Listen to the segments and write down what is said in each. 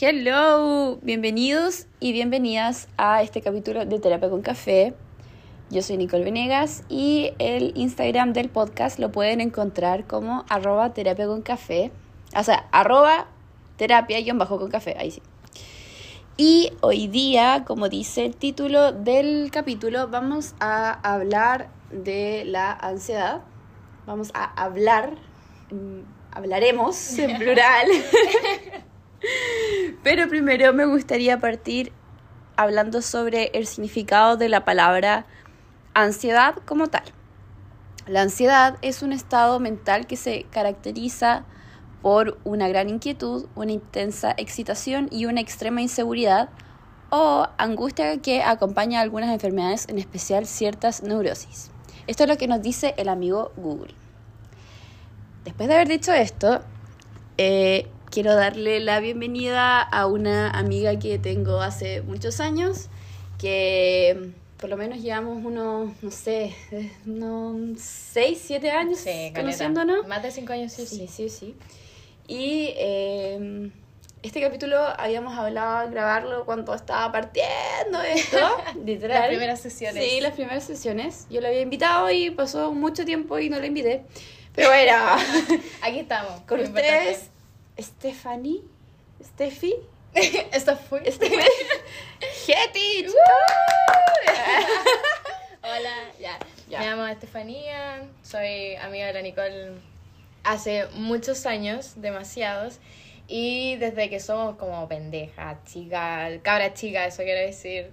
Hello, bienvenidos y bienvenidas a este capítulo de Terapia con Café. Yo soy Nicole Venegas y el Instagram del podcast lo pueden encontrar como arroba terapia. O sea, arroba terapia café, ahí sí. Y hoy día, como dice el título del capítulo, vamos a hablar de la ansiedad. Vamos a hablar, mm, hablaremos en plural. Pero primero me gustaría partir hablando sobre el significado de la palabra ansiedad como tal. La ansiedad es un estado mental que se caracteriza por una gran inquietud, una intensa excitación y una extrema inseguridad o angustia que acompaña a algunas enfermedades, en especial ciertas neurosis. Esto es lo que nos dice el amigo Google. Después de haber dicho esto, eh, quiero darle la bienvenida a una amiga que tengo hace muchos años, que por lo menos llevamos unos, no sé, unos 6, 7 años Sí, conociéndonos. Más de cinco años, sí, Sí, sí, sí. sí. Y eh, este capítulo habíamos hablado de grabarlo cuando estaba partiendo esto, literal. Las primeras sesiones. Sí, las primeras sesiones. Yo la había invitado y pasó mucho tiempo y no la invité. Pero bueno, Aquí estamos. con ustedes, Stephanie, Steffi. Esto fue. Steffi, Getich. Hola, ya. Ya. Me llamo Estefanía, soy amiga de la Nicole hace muchos años, demasiados. Y desde que somos como pendeja, chica, cabra chica, eso quiero decir.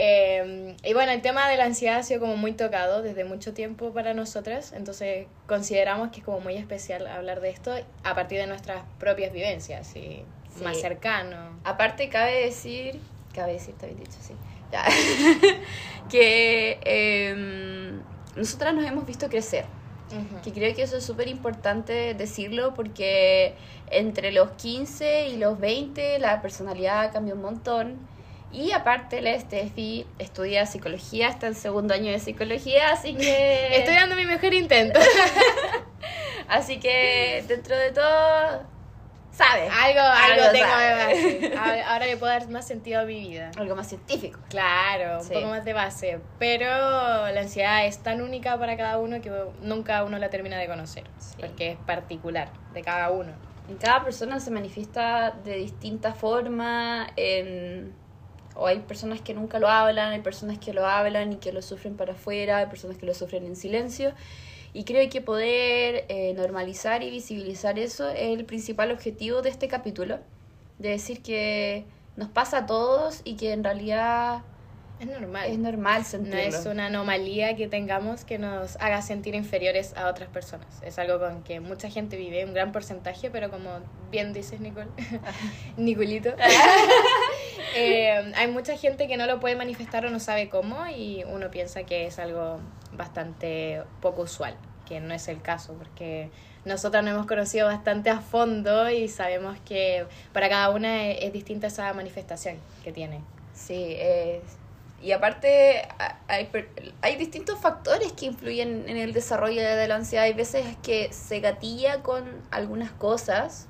Eh, y bueno, el tema de la ansiedad ha sido como muy tocado desde mucho tiempo para nosotras, entonces consideramos que es como muy especial hablar de esto a partir de nuestras propias vivencias y Sí. más cercano. Aparte, cabe decir, cabe decir, está bien dicho, sí, que em, nosotras nos hemos visto crecer. Ujú. Que creo que eso es súper importante decirlo porque entre los 15 y los 20 la personalidad cambia un montón. Y aparte la Steffi estudia psicología, está en segundo año de psicología, así que... Estoy dando mi mejor intento. Así que dentro de todo, sabe. algo, algo, Algo tengo de base. Ahora, le puedo dar más sentido a mi vida. Algo más científico. Claro, un Sí. poco más de base. Pero la ansiedad es tan única para cada uno que nunca uno la termina de conocer. Sí. Porque es particular de cada uno. En cada persona se manifiesta de distinta forma. en- O hay personas que nunca lo hablan, hay personas que lo hablan y que lo sufren para afuera, hay personas que lo sufren en silencio. Y creo que poder eh, normalizar y visibilizar eso es el principal objetivo de este capítulo. De decir que nos pasa a todos y que en realidad Es normal. es normal no sentirlo. es una anomalía que tengamos que nos haga sentir inferiores a otras personas. Es algo con que mucha gente vive, un gran porcentaje, pero como bien dices, Nicole, Nicolito, eh, hay mucha gente que no lo puede manifestar o no sabe cómo y uno piensa que es algo bastante poco usual, que no es el caso, porque nosotros nos hemos conocido bastante a fondo y sabemos que para cada una es, distinta esa manifestación que tiene. Sí, es- y aparte hay, hay distintos factores que influyen en el desarrollo de la ansiedad. Hay veces que se gatilla con algunas cosas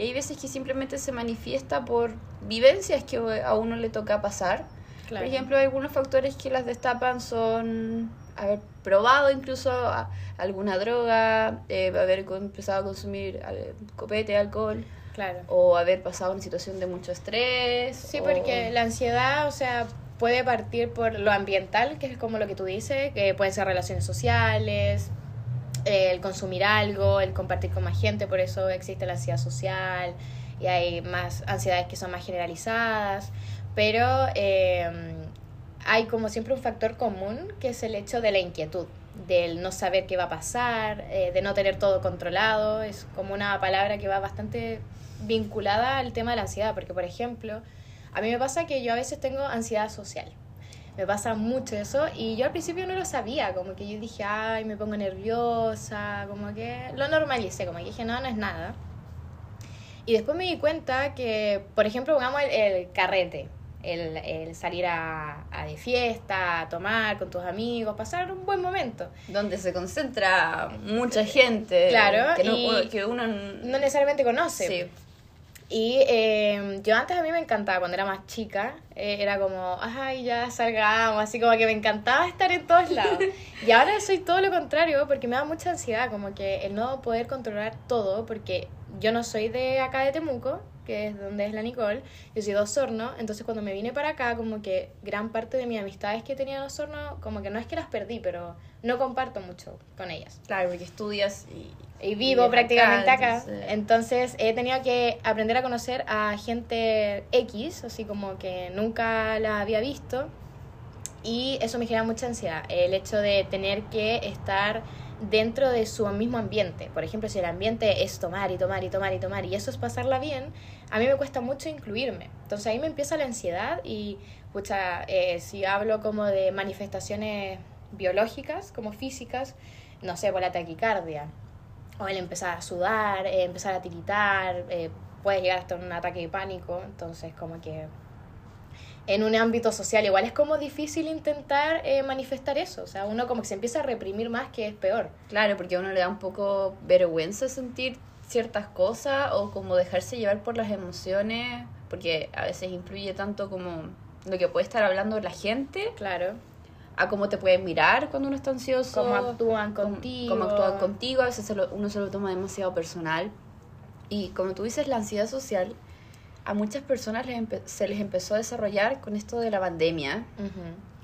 y hay veces que simplemente se manifiesta por vivencias que a uno le toca pasar. Claro. Por ejemplo, algunos factores que las destapan son haber probado incluso alguna droga, eh, haber empezado a consumir copete, alcohol claro. o haber pasado una situación de mucho estrés. Sí, o- porque la ansiedad, o sea, puede partir por lo ambiental, que es como lo que tú dices, que pueden ser relaciones sociales, el consumir algo, el compartir con más gente, por eso existe la ansiedad social y hay más ansiedades que son más generalizadas, pero eh, hay como siempre un factor común que es el hecho de la inquietud, del no saber qué va a pasar, eh, de no tener todo controlado, es como una palabra que va bastante vinculada al tema de la ansiedad, porque por ejemplo, a mí me pasa que yo a veces tengo ansiedad social. Me pasa mucho eso y yo al principio no lo sabía, como que yo dije, ay, me pongo nerviosa, como que lo normalicé, como que dije, no, no es nada. Y después me di cuenta que, por ejemplo, pongamos el, el carrete, el, el salir a, a de fiesta, a tomar con tus amigos, pasar un buen momento. donde se concentra mucha gente Claro, que, no- y- que uno No necesariamente conoce. sí, Y eh, yo antes a mí me encantaba, cuando era más chica, eh, era como, ay, ya salgamos, así como que me encantaba estar en todos lados. Y ahora soy todo lo contrario, porque me da mucha ansiedad, como que el no poder controlar todo, porque yo no soy de acá de Temuco, que es donde es la Nicole, yo soy de Osorno, entonces cuando me vine para acá, como que gran parte de mis amistades que tenía en Osorno, como que no es que las perdí, pero no comparto mucho con ellas. Claro, porque estudias y y vivo prácticamente acá. Entonces... he tenido que aprender a conocer a gente X, así como que nunca la había visto. Y eso me genera mucha ansiedad, el hecho de tener que estar dentro de su mismo ambiente. Por ejemplo, si el ambiente es tomar y tomar y tomar y tomar y eso es pasarla bien, a mí me cuesta mucho incluirme. Entonces ahí me empieza la ansiedad y, pucha, eh, si hablo como de manifestaciones biológicas, como físicas, no sé, por la taquicardia, o el empezar a sudar, eh, empezar a tiritar, eh, puede llegar hasta un ataque de pánico, entonces como que en un ámbito social igual es como difícil intentar eh, manifestar eso, o sea, uno como que se empieza a reprimir más que es peor. Claro, porque a uno le da un poco vergüenza sentir ciertas cosas o como dejarse llevar por las emociones, porque a veces influye tanto como lo que puede estar hablando la gente. Claro a cómo te pueden mirar cuando uno está ansioso. Cómo actúan contigo. Cómo, actúan contigo. A veces uno se lo toma demasiado personal. Y como tú dices, la ansiedad social a muchas personas les se les empezó a desarrollar con esto de la pandemia.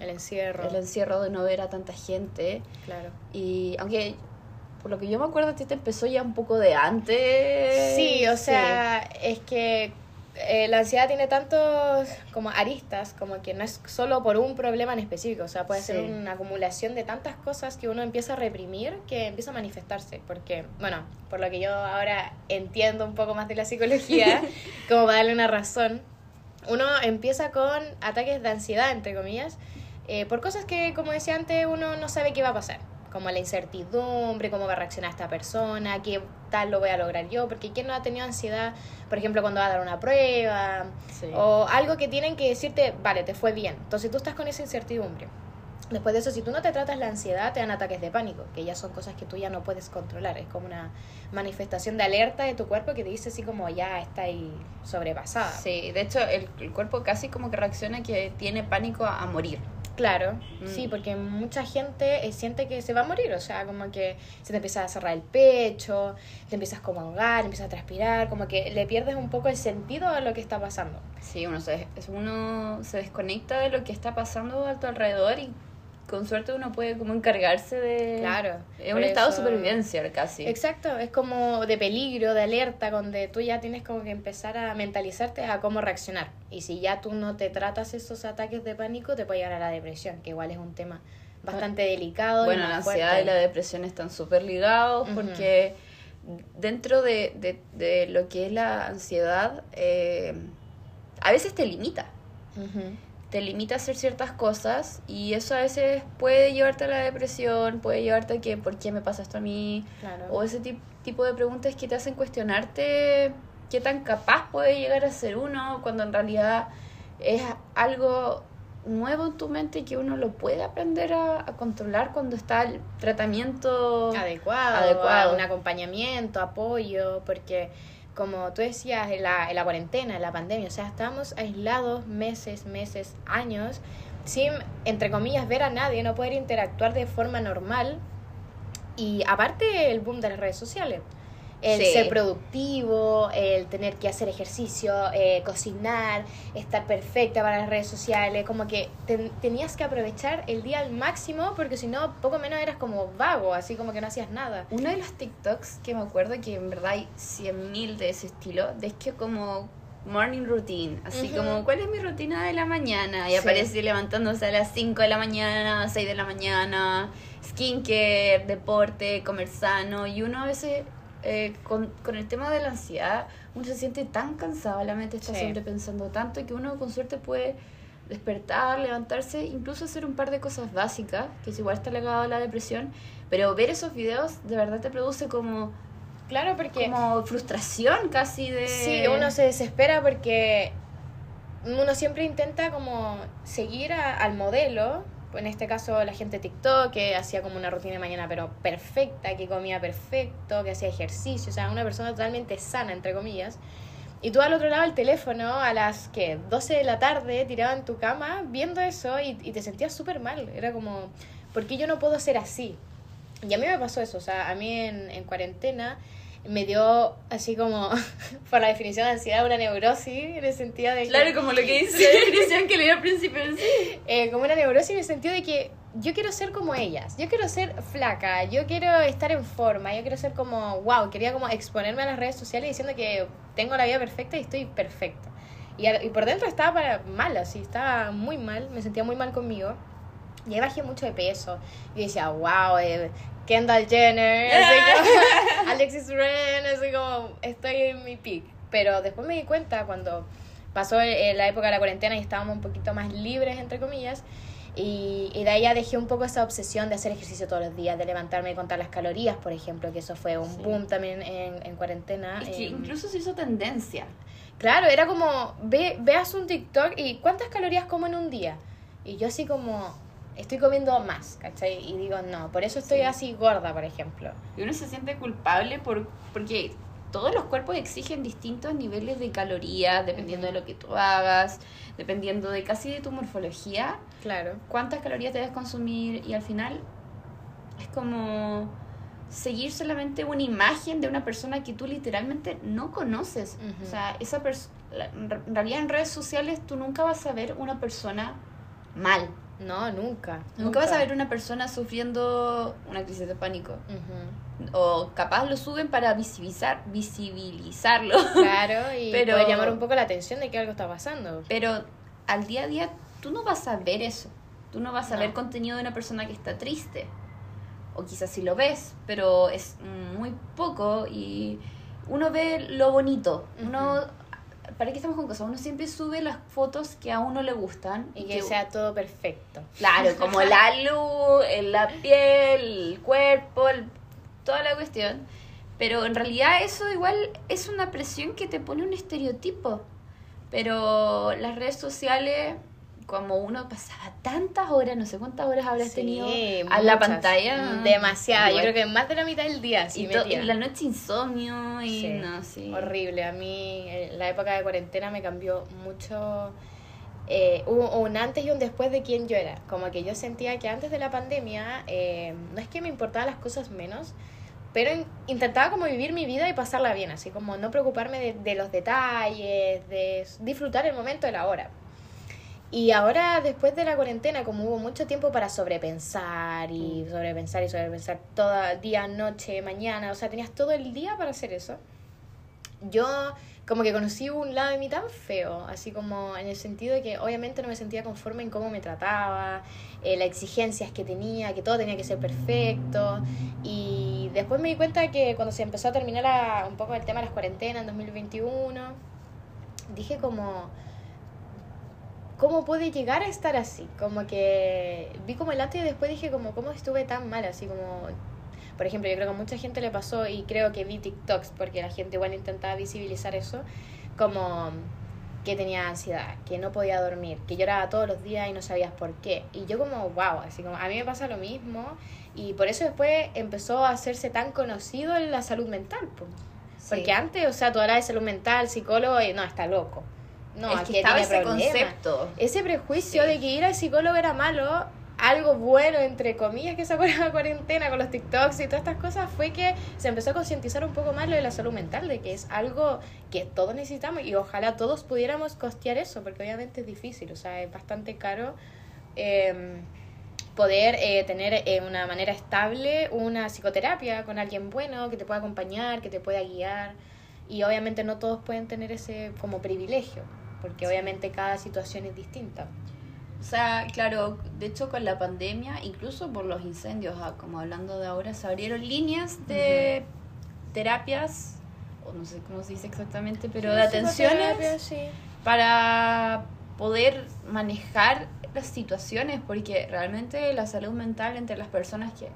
El encierro. El encierro de no ver a tanta gente. Claro. Y aunque por lo que yo me acuerdo, a ti te empezó ya un poco de antes. Sí, o sea, es que eh, la ansiedad tiene tantos como aristas, como que no es solo por un problema en específico, o sea, puede ser una acumulación de tantas cosas que uno empieza a reprimir que empieza a manifestarse, porque, bueno, por lo que yo ahora entiendo un poco más de la psicología, como para darle una razón, uno empieza con ataques de ansiedad, entre comillas, eh, por cosas que, como decía antes, uno no sabe qué va a pasar como la incertidumbre, cómo va a reaccionar esta persona, qué tal lo voy a lograr yo, porque ¿quién no ha tenido ansiedad, por ejemplo, cuando va a dar una prueba? O algo que tienen que decirte, vale, te fue bien. Entonces tú estás con esa incertidumbre. Después de eso, si tú no te tratas la ansiedad, te dan ataques de pánico, que ya son cosas que tú ya no puedes controlar. Es como una manifestación de alerta de tu cuerpo que te dice así como ya está ahí sobrepasada. Sí, de hecho el, el cuerpo casi como que reacciona que tiene pánico a morir. Claro, mm. sí, porque mucha gente eh, siente que se va a morir, o sea, como que se te empieza a cerrar el pecho, te empiezas como a ahogar, empiezas a transpirar, como que le pierdes un poco el sentido a lo que está pasando. Sí, uno se, uno se desconecta de lo que está pasando a tu alrededor y con suerte uno puede como encargarse de... Claro. Es un estado de supervivencia casi. Exacto, es como de peligro, de alerta, donde tú ya tienes como que empezar a mentalizarte a cómo reaccionar. Y si ya tú no te tratas esos ataques de pánico, te puede llegar a la depresión, que igual es un tema bastante delicado. Bueno, la ansiedad y la depresión están súper ligados porque dentro de, de, de, lo que es la ansiedad, eh, a veces te limita te limita a hacer ciertas cosas y eso a veces puede llevarte a la depresión, puede llevarte a que, ¿por qué me pasa esto a mí? O ese tipo de preguntas que te hacen cuestionarte qué tan capaz puede llegar a ser uno cuando en realidad es algo nuevo en tu mente que uno lo puede aprender a, controlar cuando está el tratamiento adecuado, adecuado, un acompañamiento, apoyo, porque como tú decías, en la, en la cuarentena, en la pandemia, o sea, estamos aislados meses, meses, años, sin, entre comillas, ver a nadie, no poder interactuar de forma normal. Y aparte el boom de las redes sociales el ser productivo, el tener que hacer ejercicio, eh, cocinar, estar perfecta para las redes sociales, como que tenías que aprovechar el día al máximo porque si no, poco menos eras como vago, así como que no hacías nada. Uno de los TikToks que me acuerdo que en verdad hay 100.000 de ese estilo, de que como morning routine, así como cuál es mi rutina de la mañana y aparece levantándose a las 5 de la mañana, 6 de la mañana, skincare, deporte, comer sano y uno a veces eh, con, con, el tema de la ansiedad, uno se siente tan cansado, la mente está siempre pensando tanto que uno con suerte puede despertar, levantarse, incluso hacer un par de cosas básicas, que es igual está ligado a la depresión, pero ver esos videos de verdad te produce como... Claro, porque... Como frustración casi de... Sí, uno se desespera porque uno siempre intenta como seguir al modelo en este caso la gente de TikTok, que hacía como una rutina de mañana, pero perfecta, que comía perfecto, que hacía ejercicio, o sea, una persona totalmente sana, entre comillas. Y tú al otro lado del teléfono a las que 12 de la tarde tirado en tu cama viendo eso y, te sentías súper mal. Era como, ¿por qué yo no puedo ser así? Y a mí me pasó eso, o sea, a mí en cuarentena me dio así como, por la definición de ansiedad, una neurosis, en el sentido de que... Claro, como lo que dice la definición que leí al principio. Sí. eh, como una neurosis en el sentido de que yo quiero ser como ellas, yo quiero ser flaca, yo quiero estar en forma, yo quiero ser como, wow, quería como exponerme a las redes sociales diciendo que tengo la vida perfecta y estoy perfecta. Y, y por dentro estaba para mal, así, estaba muy mal, me sentía muy mal conmigo. Y ahí bajé mucho de peso. Y decía, wow, eh, Kendall Jenner, así como, Alexis Ren, así como, estoy en mi peak. Pero después me di cuenta cuando pasó eh, la época de la cuarentena y estábamos un poquito más libres, entre comillas, y, y de ahí ya dejé un poco esa obsesión de hacer ejercicio todos los días, de levantarme y contar las calorías, por ejemplo, que eso fue un Sí. boom también en, en cuarentena. Es que em, incluso se hizo tendencia. Claro, era como, ve, veas un TikTok y ¿cuántas calorías como en un día? Y yo así como, estoy comiendo más, ¿cachai? Y digo, no, por eso estoy Sí. así gorda, por ejemplo. Y uno se siente culpable por, porque todos los cuerpos exigen distintos niveles de calorías, dependiendo de lo que tú hagas, dependiendo de casi de tu morfología, Claro. cuántas calorías debes consumir y al final es como seguir solamente una imagen de una persona que tú literalmente no conoces. O sea, esa pers- la- en realidad en redes sociales tú nunca vas a ver una persona mal. No, nunca. Nunca vas a ver una persona sufriendo una crisis de pánico. O capaz lo suben para visibilizar, visibilizarlo. Claro, y Pero- llamar un poco la atención de que algo está pasando. Pero al día a día tú no vas a ver eso. Tú no vas a No. ver contenido de una persona que está triste. O quizás sí lo ves, pero es muy poco y uno ve lo bonito. Uno, ¿para qué estamos con cosas? Uno siempre sube las fotos que a uno le gustan. Y que sea todo perfecto. Claro, como la luz, la piel, el cuerpo, el- toda la cuestión. Pero en realidad eso igual es una presión que te pone un estereotipo. Pero las redes sociales, como uno pasaba tantas horas, no sé cuántas horas habrás Sí, tenido a la pantalla. Demasiada. Yo creo que más de la mitad del día. Sí, y, la noche insomnio y Sí, no, sí. Horrible. A mí eh, la época de cuarentena me cambió mucho. eh, hubo un antes y un después de quién yo era. Como que yo sentía que antes de la pandemia eh, no es que me importaban las cosas menos, pero in- intentaba como vivir mi vida y pasarla bien, así como no preocuparme de, de los detalles, de disfrutar el momento de la hora. Y ahora, después de la cuarentena, como hubo mucho tiempo para sobrepensar y sobrepensar y sobrepensar todo día, noche, mañana, o sea, tenías todo el día para hacer eso. Yo como que conocí un lado de mí tan feo, así como en el sentido de que obviamente no me sentía conforme en cómo me trataba, eh, las exigencias que tenía, que todo tenía que ser perfecto. Y después me di cuenta que cuando se empezó a terminar un poco el tema de las cuarentenas en 2021, dije como, ¿cómo puede llegar a estar así? Como que vi como el antes y después dije como, ¿cómo estuve tan mal? Así como, por ejemplo, yo creo que a mucha gente le pasó y creo que vi TikToks porque la gente igual intentaba visibilizar eso, como que tenía ansiedad, que no podía dormir, que lloraba todos los días y no sabías por qué. Y yo como, wow, así como, a mí me pasa lo mismo y por eso después empezó a hacerse tan conocido en la salud mental. Sí. Porque antes, o sea, tú hablas de salud mental, psicólogo, y no, está loco. No, es que estaba ese concepto. Ese prejuicio Sí. de que ir al psicólogo era malo, algo bueno, entre comillas, que sacó la cuarentena con los TikToks y todas estas cosas, fue que se empezó a concientizar un poco más lo de la salud mental, de que es algo que todos necesitamos y ojalá todos pudiéramos costear eso, porque obviamente es difícil, o sea, es bastante caro eh, poder eh, tener eh, una manera estable una psicoterapia con alguien bueno que te pueda acompañar, que te pueda guiar. Y obviamente no todos pueden tener ese como privilegio, porque obviamente cada situación es distinta. O sea, claro, de hecho con la pandemia, incluso por los incendios, ah, como hablando de ahora, se abrieron líneas de terapias, o no sé cómo se dice exactamente, pero de atenciones sí. para poder manejar las situaciones, porque realmente la salud mental entre las personas que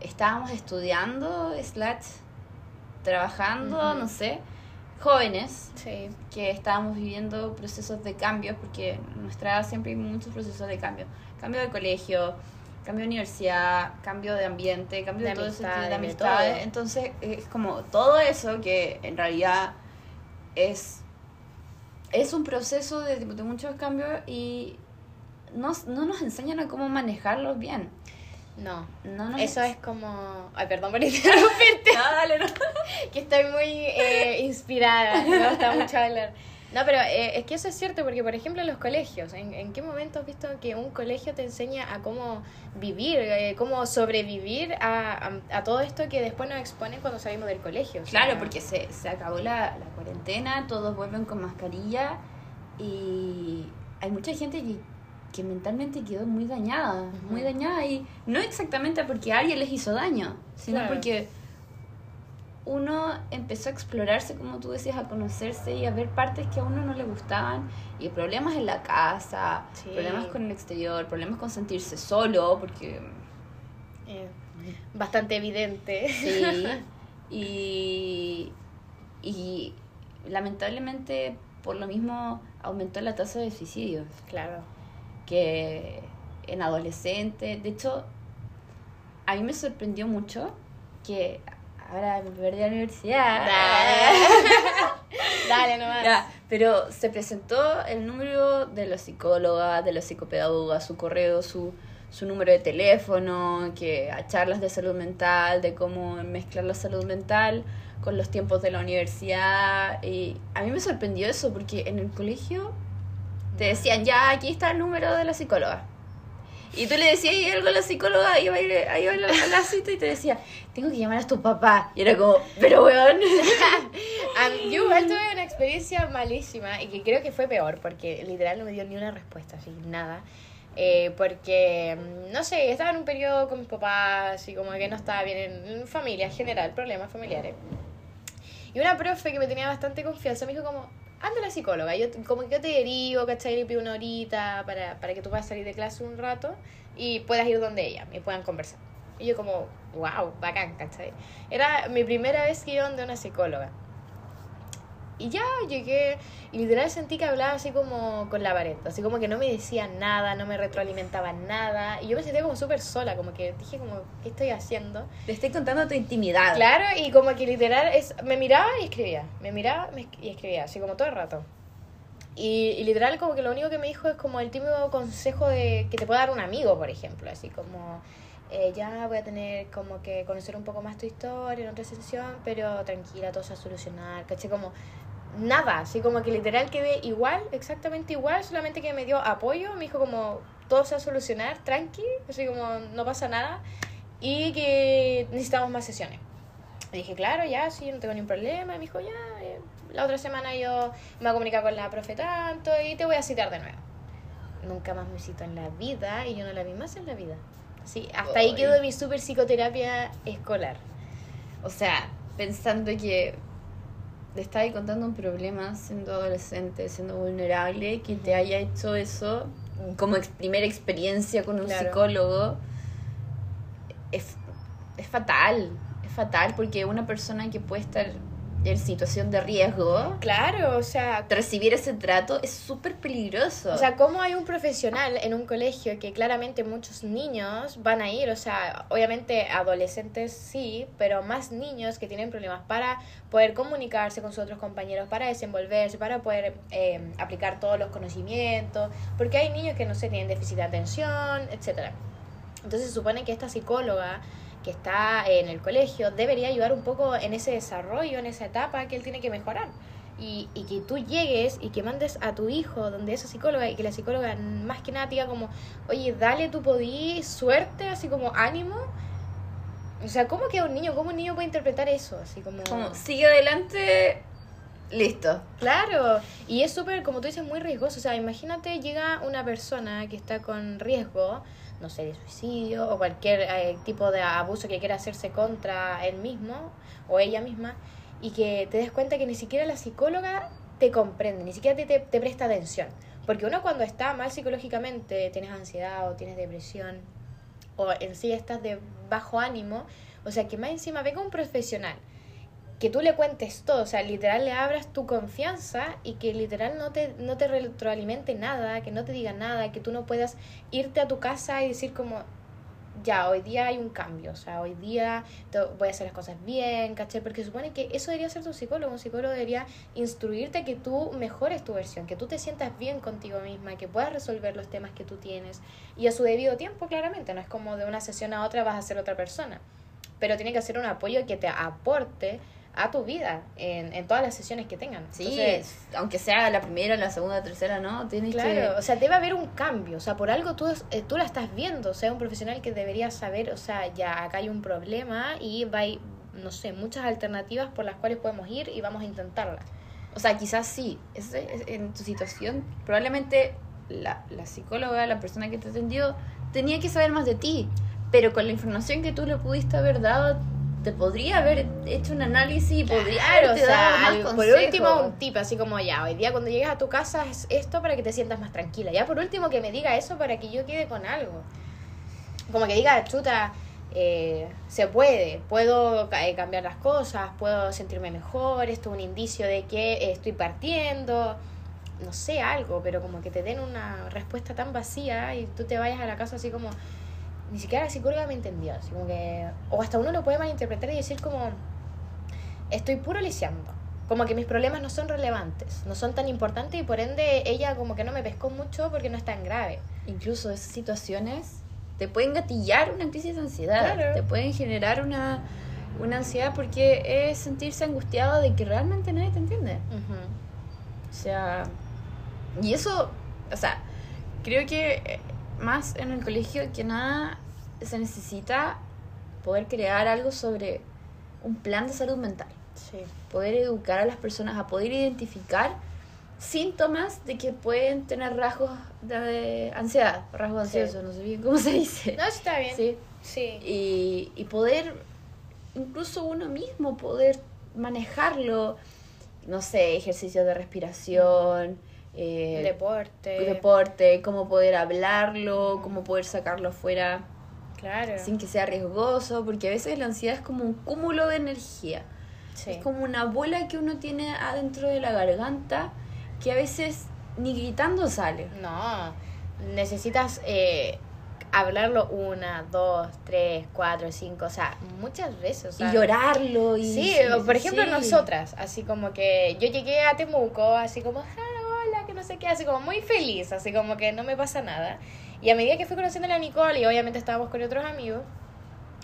estábamos estudiando, slash, trabajando, no sé, jóvenes, Sí. que estábamos viviendo procesos de cambio, porque en nuestra edad siempre hay muchos procesos de cambio. Cambio de colegio, cambio de universidad, cambio de ambiente, cambio de, De todo amistades, de. Entonces es como todo eso que en realidad es, es un proceso de, de muchos cambios y no, no nos enseñan a cómo manejarlos bien. No, No nos eso es como... Ay, perdón por interrumpirte. No, dale, no. que estoy muy eh, inspirada, me gusta mucho hablar. No, pero eh, es que eso es cierto, porque por ejemplo en los colegios, ¿en, en qué momento has visto que un colegio te enseña a cómo vivir, eh, cómo sobrevivir a, a, a todo esto que después nos exponen cuando salimos del colegio? O sea, Claro, porque se, se acabó la, la cuarentena, todos vuelven con mascarilla y hay mucha gente que, que mentalmente quedó muy dañada, muy dañada y no exactamente porque alguien les hizo daño, sino Claro. porque uno empezó a explorarse, como tú decías, a conocerse y a ver partes que a uno no le gustaban y problemas en la casa, Sí. problemas con el exterior, problemas con sentirse solo, porque eh, bastante evidente. Sí, y, y lamentablemente por lo mismo aumentó la tasa de suicidios, Claro. Que en adolescentes, de hecho, a mí me sorprendió mucho que ahora me perdí la universidad. Dale nomás. Ya, pero se presentó el número de la psicóloga, de la psicopedagoga, su correo, su, su número de teléfono, que a charlas de salud mental, de cómo mezclar la salud mental con los tiempos de la universidad. Y a mí me sorprendió eso, porque en el colegio te decían, ya, aquí está el número de la psicóloga. Y tú le decías "¿Y algo a la psicóloga, iba a ir, iba a, ir a la cita y te decía, tengo que llamar a tu papá. Y era como, pero weón. Am, yo igual tuve una experiencia malísima y que creo que fue peor porque literal no me dio ni una respuesta, así, nada. Eh, porque, no sé, estaba en un periodo con mis papás y como que no estaba bien en, en familia en general, problemas familiares. Y una profe que me tenía bastante confianza me dijo como, anda a la psicóloga, yo, como que yo te derivo, ¿cachai? Le pido una horita para, para que tú puedas salir de clase un rato y puedas ir donde ella y puedan conversar. Y yo como, wow, bacán, ¿cachai? Era mi primera vez que iba donde una psicóloga. Y ya llegué y literal sentí que hablaba así como con la pared, así como que no me decía nada, no me retroalimentaba nada. Y yo me sentía como súper sola, como que dije como, ¿qué estoy haciendo? Te estoy contando tu intimidad. Claro, y como que literal es, me miraba y escribía, me miraba y escribía, así como todo el rato. Y, y literal como que lo único que me dijo es como el típico consejo de que te puede dar un amigo, por ejemplo, así como eh, ya voy a tener como que conocer un poco más tu historia en otra sesión, pero tranquila, todo se va a solucionar, caché como nada, así como que literal quedé igual, exactamente igual, solamente que me dio apoyo, me dijo como todo se va a solucionar, tranqui, así como no pasa nada y que necesitamos más sesiones. Le dije, claro, ya, sí, no tengo ningún problema. Y me dijo, ya, eh, la otra semana yo me voy a comunicar con la profe tanto y te voy a citar de nuevo. Nunca más me citó en la vida y yo no la vi más en la vida. Sí, hasta ahí quedó mi super psicoterapia escolar. O sea, pensando que le estaba contando un problema siendo adolescente, siendo vulnerable, que te haya hecho eso como ex- primera experiencia con un Claro. psicólogo, es, es fatal. Es fatal porque una persona que puede estar en situación de riesgo, Claro, o sea, recibir ese trato es súper peligroso. O sea, ¿cómo hay un profesional en un colegio que claramente muchos niños van a ir? O sea, obviamente adolescentes sí, pero más niños que tienen problemas para poder comunicarse con sus otros compañeros, para desenvolverse, para poder eh, aplicar todos los conocimientos, porque hay niños que no se tienen déficit de atención, etcétera. Entonces se supone que esta psicóloga que está en el colegio debería ayudar un poco en ese desarrollo, en esa etapa que él tiene que mejorar. Y, y que tú llegues y que mandes a tu hijo donde esa psicóloga y que la psicóloga más que nada te diga como, oye, dale tu podí, suerte, así como ánimo. O sea, ¿cómo queda un niño? ¿Cómo un niño puede interpretar eso? Así como... como sigue adelante, listo. Claro, y es súper, como tú dices, muy riesgoso. O sea, imagínate, llega una persona que está con riesgo, no sé, de suicidio o cualquier eh, tipo de abuso que quiera hacerse contra él mismo o ella misma, y que te des cuenta que ni siquiera la psicóloga te comprende, ni siquiera te, te, te presta atención. Porque uno cuando está mal psicológicamente, tienes ansiedad o tienes depresión, o en sí estás de bajo ánimo, o sea, que más encima venga un profesional que tú le cuentes todo, o sea, literal le abras tu confianza y que literal no te, no te retroalimente nada, que no te diga nada, que tú no puedas irte a tu casa y decir como, ya, hoy día hay un cambio, o sea, hoy día voy a hacer las cosas bien, ¿cachai? Porque supone que eso debería ser tu psicólogo, un psicólogo debería instruirte que tú mejores tu versión, que tú te sientas bien contigo misma, que puedas resolver los temas que tú tienes y a su debido tiempo, claramente, no es como de una sesión a otra vas a ser otra persona, pero tiene que ser un apoyo que te aporte a tu vida en, en todas las sesiones que tengan. Sí, aunque sea la primera, la segunda, tercera, ¿no? Tienes claro, o sea, debe haber un cambio, o sea, por algo tú, eh, tú la estás viendo, o sea, un profesional que debería saber, o sea, ya acá hay un problema y va hay, no sé, muchas alternativas por las cuales podemos ir y vamos a intentarla. O sea, quizás sí, es, en tu situación, probablemente la, la psicóloga, la persona que te atendió, tenía que saber más de ti, pero con la información que tú le pudiste haber dado, te podría haber hecho un análisis y podría claro, o sea, por último un tip así como ya hoy día cuando llegues a tu casa es esto para que te sientas más tranquila. Ya por último que me diga eso para que yo quede con algo. Como que diga chuta eh, se puede puedo eh, cambiar las cosas puedo sentirme mejor esto es un indicio de que estoy partiendo no sé algo pero como que te den una respuesta tan vacía y tú te vayas a la casa así como ni siquiera la psicóloga me entendió. Así como que, o hasta uno lo puede malinterpretar y decir como, estoy puro lisiando. Como que mis problemas no son relevantes, no son tan importantes y por ende ella como que no me pescó mucho porque no es tan grave. Incluso esas situaciones te pueden gatillar una crisis de ansiedad, te pueden generar una, una ansiedad porque es sentirse angustiado de que realmente nadie te entiende. O sea, y eso, o sea, creo que más en el colegio que nada se necesita poder crear algo sobre un plan de salud mental. Poder educar a las personas a poder identificar síntomas de que pueden tener rasgos de ansiedad, rasgos ansiosos, no sé bien cómo se dice. No, está bien. Sí. sí. Y, y poder, incluso uno mismo, poder manejarlo, no sé, ejercicios de respiración. Eh, deporte. Deporte, cómo poder hablarlo, cómo poder sacarlo fuera claro. sin que sea riesgoso, porque a veces la ansiedad es como un cúmulo de energía. Es como una bola que uno tiene adentro de la garganta que a veces ni gritando sale. No, necesitas eh, hablarlo una, dos, tres, cuatro, cinco, o sea, muchas veces. y llorarlo. Y, sí, por ejemplo nosotras, así como que yo llegué a Temuco, así como, que no sé qué, así como muy feliz, así como que no me pasa nada. Y a medida que fui conociendo a la Nicole y obviamente estábamos con otros amigos,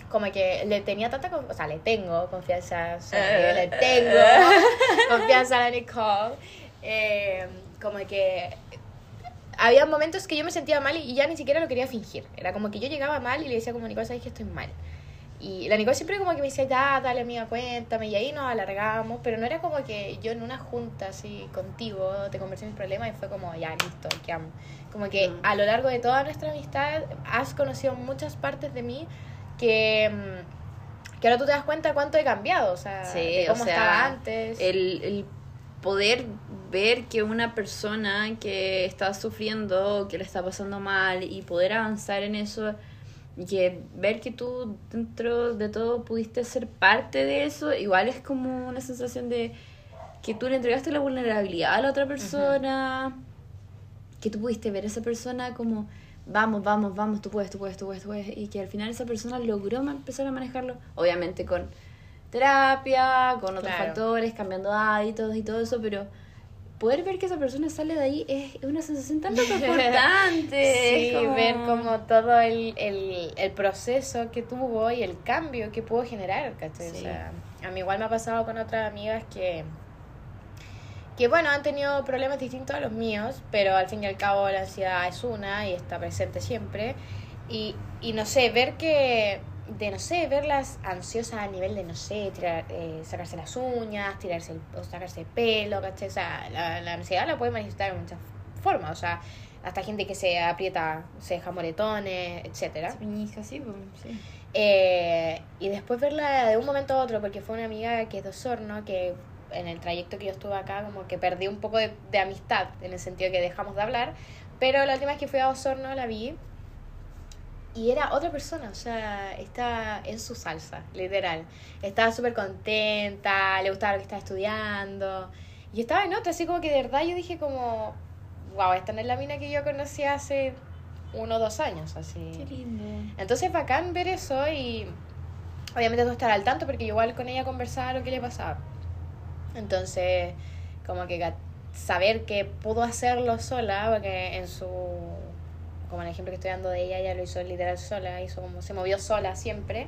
como que le tenía tanta o sea, le tengo confianza, le tengo confianza a la Nicole. Eh, como que había momentos que yo me sentía mal y ya ni siquiera lo quería fingir. Era como que yo llegaba mal y le decía como Nicole, sabes que estoy mal. Y la Nicole siempre como que me decía, ya, dale amiga, cuéntame. Y ahí nos alargamos, pero no era como que yo en una junta así contigo te conversé mis problemas y fue como, ya, listo, que amo. Como que mm. a lo largo de toda nuestra amistad has conocido muchas partes de mí que, mm, que ahora tú te das cuenta cuánto he cambiado, o sea, de cómo estaba antes. El, el poder ver que una persona que está sufriendo, que le está pasando mal y poder avanzar en eso y que ver que tú dentro de todo pudiste ser parte de eso, igual es como una sensación de que tú le entregaste la vulnerabilidad a la otra persona, que tú pudiste ver a esa persona como, vamos, vamos, vamos, tú puedes, tú puedes, tú puedes, tú puedes, y que al final esa persona logró empezar a manejarlo, obviamente con terapia, con otros factores, cambiando hábitos y todo eso, pero poder ver que esa persona sale de ahí es una sensación tan importante. sí, ver como todo el, el, el, proceso que tuvo y el cambio que pudo generar, ¿cachai? O sea, a mí igual me ha pasado con otras amigas que, que, bueno, han tenido problemas distintos a los míos, pero al fin y al cabo la ansiedad es una y está presente siempre. Y, y no sé, ver que de, no sé, verlas ansiosas a nivel de, no sé, tirar, eh, sacarse las uñas, tirarse el, o sacarse el pelo, ¿cachai? O sea, la, la, ansiedad la puede manifestar de muchas formas, o sea, hasta gente que se aprieta, se deja moretones, etcétera. sí, pues, sí. Eh, y después verla de un momento a otro, porque fue una amiga que es de Osorno, que en el trayecto que yo estuve acá, como que perdí un poco de, de amistad, en el sentido que dejamos de hablar, pero la última vez que fui a Osorno la vi y era otra persona, o sea, está en su salsa, literal. Estaba súper contenta, le gustaba lo que estaba estudiando. Y estaba en otra, así como que de verdad yo dije como, wow, esta no es la mina que yo conocí hace uno o dos años, así. Qué lindo. Entonces bacán ver eso y obviamente tú estar al tanto porque igual con ella conversaba lo que le pasaba. Entonces, como que saber que pudo hacerlo sola, porque en su, como el ejemplo que estoy dando de ella, ella lo hizo literal sola, hizo como, se movió sola siempre,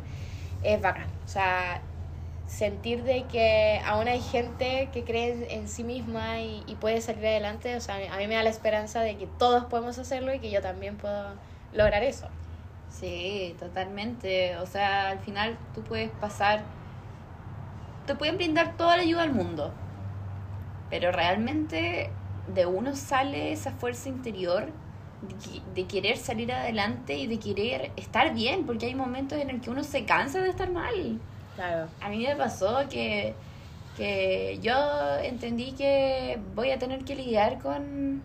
es bacán. O sea, sentir de que aún hay gente que cree en sí misma y, y puede salir adelante, o sea, a mí me da la esperanza de que todos podemos hacerlo y que yo también puedo lograr eso. Sí, totalmente. O sea, al final tú puedes pasar, te pueden brindar toda la ayuda del mundo, pero realmente de uno sale esa fuerza interior de querer salir adelante y de querer estar bien, porque hay momentos en el que uno se cansa de estar mal. Claro. A mí me pasó que, que yo entendí que voy a tener que lidiar con,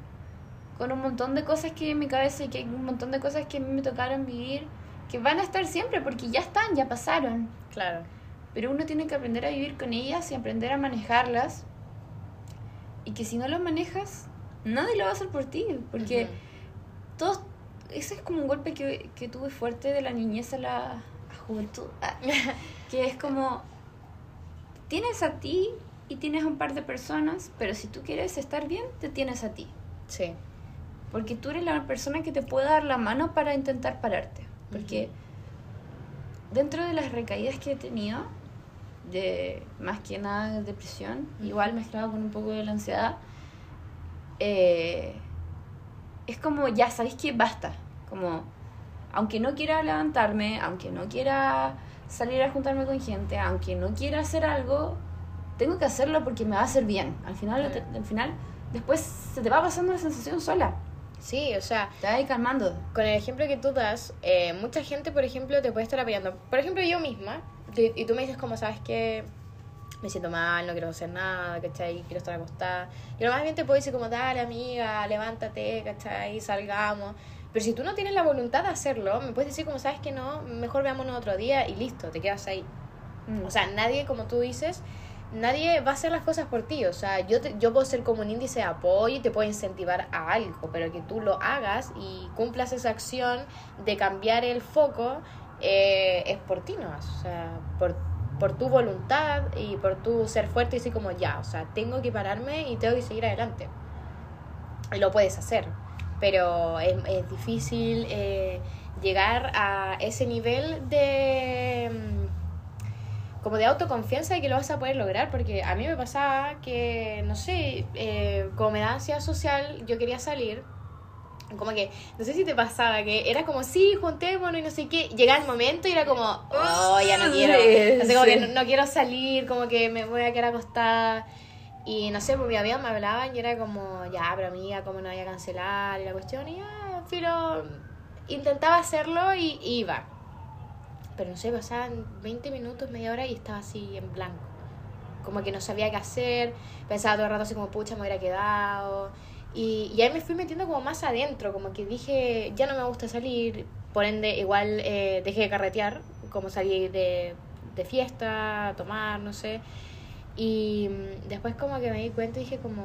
con un montón de cosas que en mi cabeza y que hay un montón de cosas que a mí me tocaron vivir que van a estar siempre porque ya están, ya pasaron. Claro. Pero uno tiene que aprender a vivir con ellas y aprender a manejarlas. Y que si no lo manejas, nadie lo va a hacer por ti. Porque Ujú. todos, ese es como un golpe que, que tuve fuerte de la niñez a la a juventud. Ah, que es como, tienes a ti y tienes a un par de personas, pero si tú quieres estar bien, te tienes a ti. Sí. Porque tú eres la persona que te puede dar la mano para intentar pararte. Porque dentro de las recaídas que he tenido, de más que nada de depresión, igual mezclado con un poco de la ansiedad, eh, es como, ya sabéis que basta. Como, aunque no quiera levantarme, aunque no quiera salir a juntarme con gente, aunque no quiera hacer algo, tengo que hacerlo porque me va a hacer bien. Al final, al final después se te va pasando la sensación sola. Sí, o sea, Te va a ir calmando. con el ejemplo que tú das, eh, mucha gente, por ejemplo, te puede estar apoyando. Por ejemplo, yo misma, y, tú me dices como, ¿sabes que Me siento mal, no quiero hacer nada, ¿cachai? Quiero estar acostada. Y lo más bien te puedo decir como, dale amiga, levántate, ¿cachai? Salgamos. Pero si tú no tienes la voluntad de hacerlo, me puedes decir como, ¿sabes que no? Mejor veámonos otro día y listo, te quedas ahí. O sea, nadie, como tú dices, nadie va a hacer las cosas por ti. O sea, yo, te- yo puedo ser como un índice de apoyo y te puedo incentivar a algo, pero que tú lo hagas y cumplas esa acción de cambiar el foco eh, es por ti nomás. O sea, por, por tu voluntad y por tu ser fuerte y decir como ya, o sea, tengo que pararme y tengo que seguir adelante. Y lo puedes hacer, pero es, es difícil eh, llegar a ese nivel de... mm, como de autoconfianza de que lo vas a poder lograr, porque a mí me pasaba que, no sé, eh, como me da ansiedad social, yo quería salir, como que, no sé si te pasaba, que era como, sí, juntémonos y no sé qué, llegaba el momento y era como, oh, ya no quiero, como que no, no quiero salir, como que me voy a quedar acostada. Y no sé, pues mi amiga me hablaban y era como, ya, pero amiga, ¿cómo no voy a cancelar? Y la cuestión, y ya, pero intentaba hacerlo y iba. Pero no sé, pasaban 20 minutos, media hora y estaba así en blanco. Como que no sabía qué hacer, pensaba todo el rato así como, pucha, me hubiera quedado. Y, y ahí me fui metiendo como más adentro, como que dije, ya no me gusta salir, por ende igual eh, dejé de carretear, como salí de, de fiesta, a tomar, no sé. Y mm, después como que me di cuenta y dije como,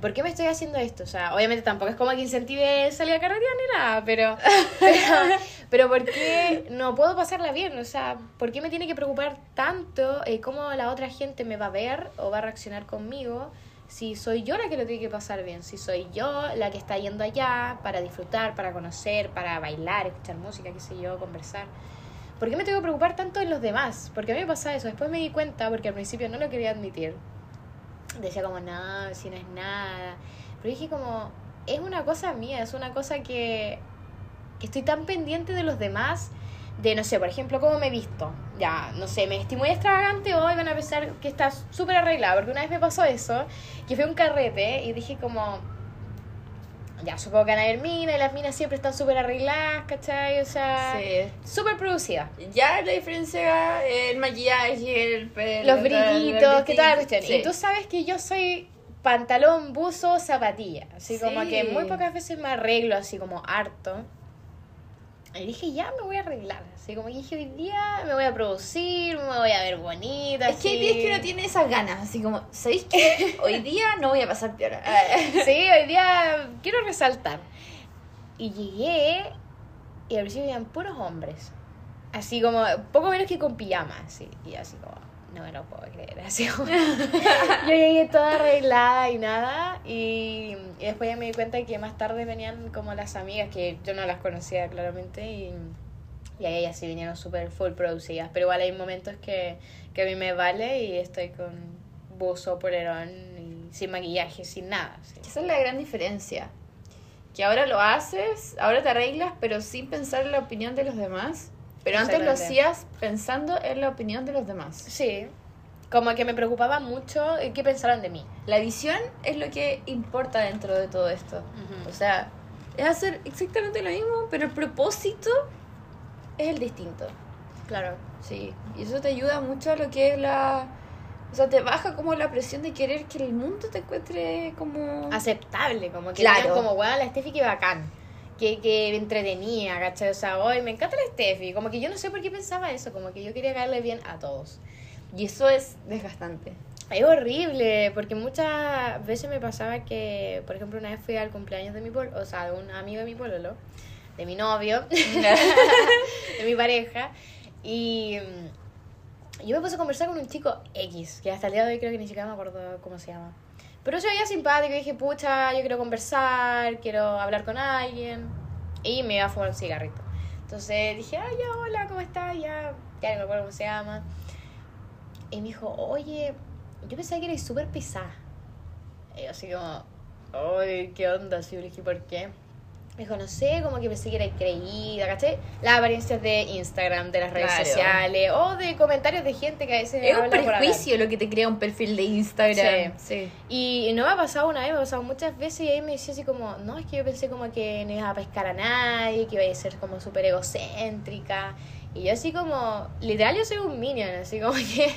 ¿por qué me estoy haciendo esto? O sea, obviamente tampoco es como que incentive salir a carretear ni nada, pero, pero, pero ¿por qué no puedo pasarla bien? O sea, ¿por qué me tiene que preocupar tanto eh, cómo la otra gente me va a ver o va a reaccionar conmigo? Si soy yo la que lo tiene que pasar bien, si soy yo la que está yendo allá para disfrutar, para conocer, para bailar, escuchar música, qué sé yo, conversar. ¿Por qué me tengo que preocupar tanto en los demás? Porque a mí me pasa eso. Después me di cuenta, porque al principio no lo quería admitir. Decía como, no, si no es nada. Pero dije como, es una cosa mía, es una cosa que, estoy tan pendiente de los demás. De, no sé, por ejemplo, cómo me he visto. Ya, no sé, me vestí muy extravagante hoy, van a pensar que está súper arreglada. Porque una vez me pasó eso, que fue un carrete y dije como, ya, supongo que van a haber minas y las minas siempre están súper arregladas, ¿cachai? O sea, Sí. súper producidas. Ya la diferencia el maquillaje, el pelo, los brillitos, que toda la cuestión. Sí. Y tú sabes que yo soy pantalón, buzo, zapatilla. Así como Sí. que muy pocas veces me arreglo así como harto. Y dije, ya me voy a arreglar. Así como que dije, hoy día me voy a producir, me voy a ver bonita. Es que hay días que uno tiene esas ganas, así como, ¿sabéis qué? Hoy día no voy a pasar peor. Sí, hoy día quiero resaltar. Y llegué y al principio habían puros hombres. Así como, poco menos que con pijama, así. Y así como, no me lo puedo creer. Así como, yo llegué toda arreglada y nada. Y, y después ya me di cuenta que más tarde venían como las amigas, que yo no las conocía claramente. Y, y ahí ellas sí vinieron súper full producidas. Pero igual hay momentos que, que a mí me vale y estoy con buzo, polerón y sin maquillaje, sin nada. así. Esa es la gran diferencia. Que ahora lo haces, ahora te arreglas, pero sin pensar en la opinión de los demás. Pero antes lo hacías pensando en la opinión de los demás. Sí. Como que me preocupaba mucho qué pensaron de mí. La visión es lo que importa dentro de todo esto. O sea, es hacer exactamente lo mismo, pero el propósito es el distinto. Claro. Sí, y eso te ayuda mucho a lo que es la... O sea, te baja como la presión de querer que el mundo te encuentre como... Aceptable, como que Claro. como, weón, la Steffi que bacán. Que, entretenía, ¿cachai? O sea, hoy me encanta la Steffi. Como que yo no sé por qué pensaba eso, como que yo quería caerle bien a todos. Y eso es desgastante. Es horrible, porque muchas veces me pasaba que, por ejemplo, una vez fui al cumpleaños de mi pololo, o sea, de un amigo de mi pololo, de mi novio, de mi pareja, y mm, yo me puse a conversar con un chico X, que hasta el día de hoy creo que ni siquiera me acuerdo cómo se llama. Pero se veía simpático y dije, pucha, yo quiero conversar, quiero hablar con alguien, y me iba a fumar un cigarrito. Entonces dije, ay, ya, hola, ¿cómo estás? Ya, ya no me acuerdo cómo se llama. Y me dijo, oye, yo pensaba que eres súper pesada. Y yo así como, ay, ¿qué onda? Así le dije, ¿por qué? Me dijo, no sé, como que pensé que era creída, ¿cachai? Las apariencias de Instagram, de las redes Claro. sociales, o de comentarios de gente que a veces Es un habla prejuicio lo que te crea un perfil de Instagram. Sí. Y no me ha pasado una vez, me ha pasado muchas veces y ahí me decía así como, no, es que yo pensé como que no ibas a pescar a nadie, que iba a ser como súper egocéntrica. Y yo así como, literal yo soy un minion, así como que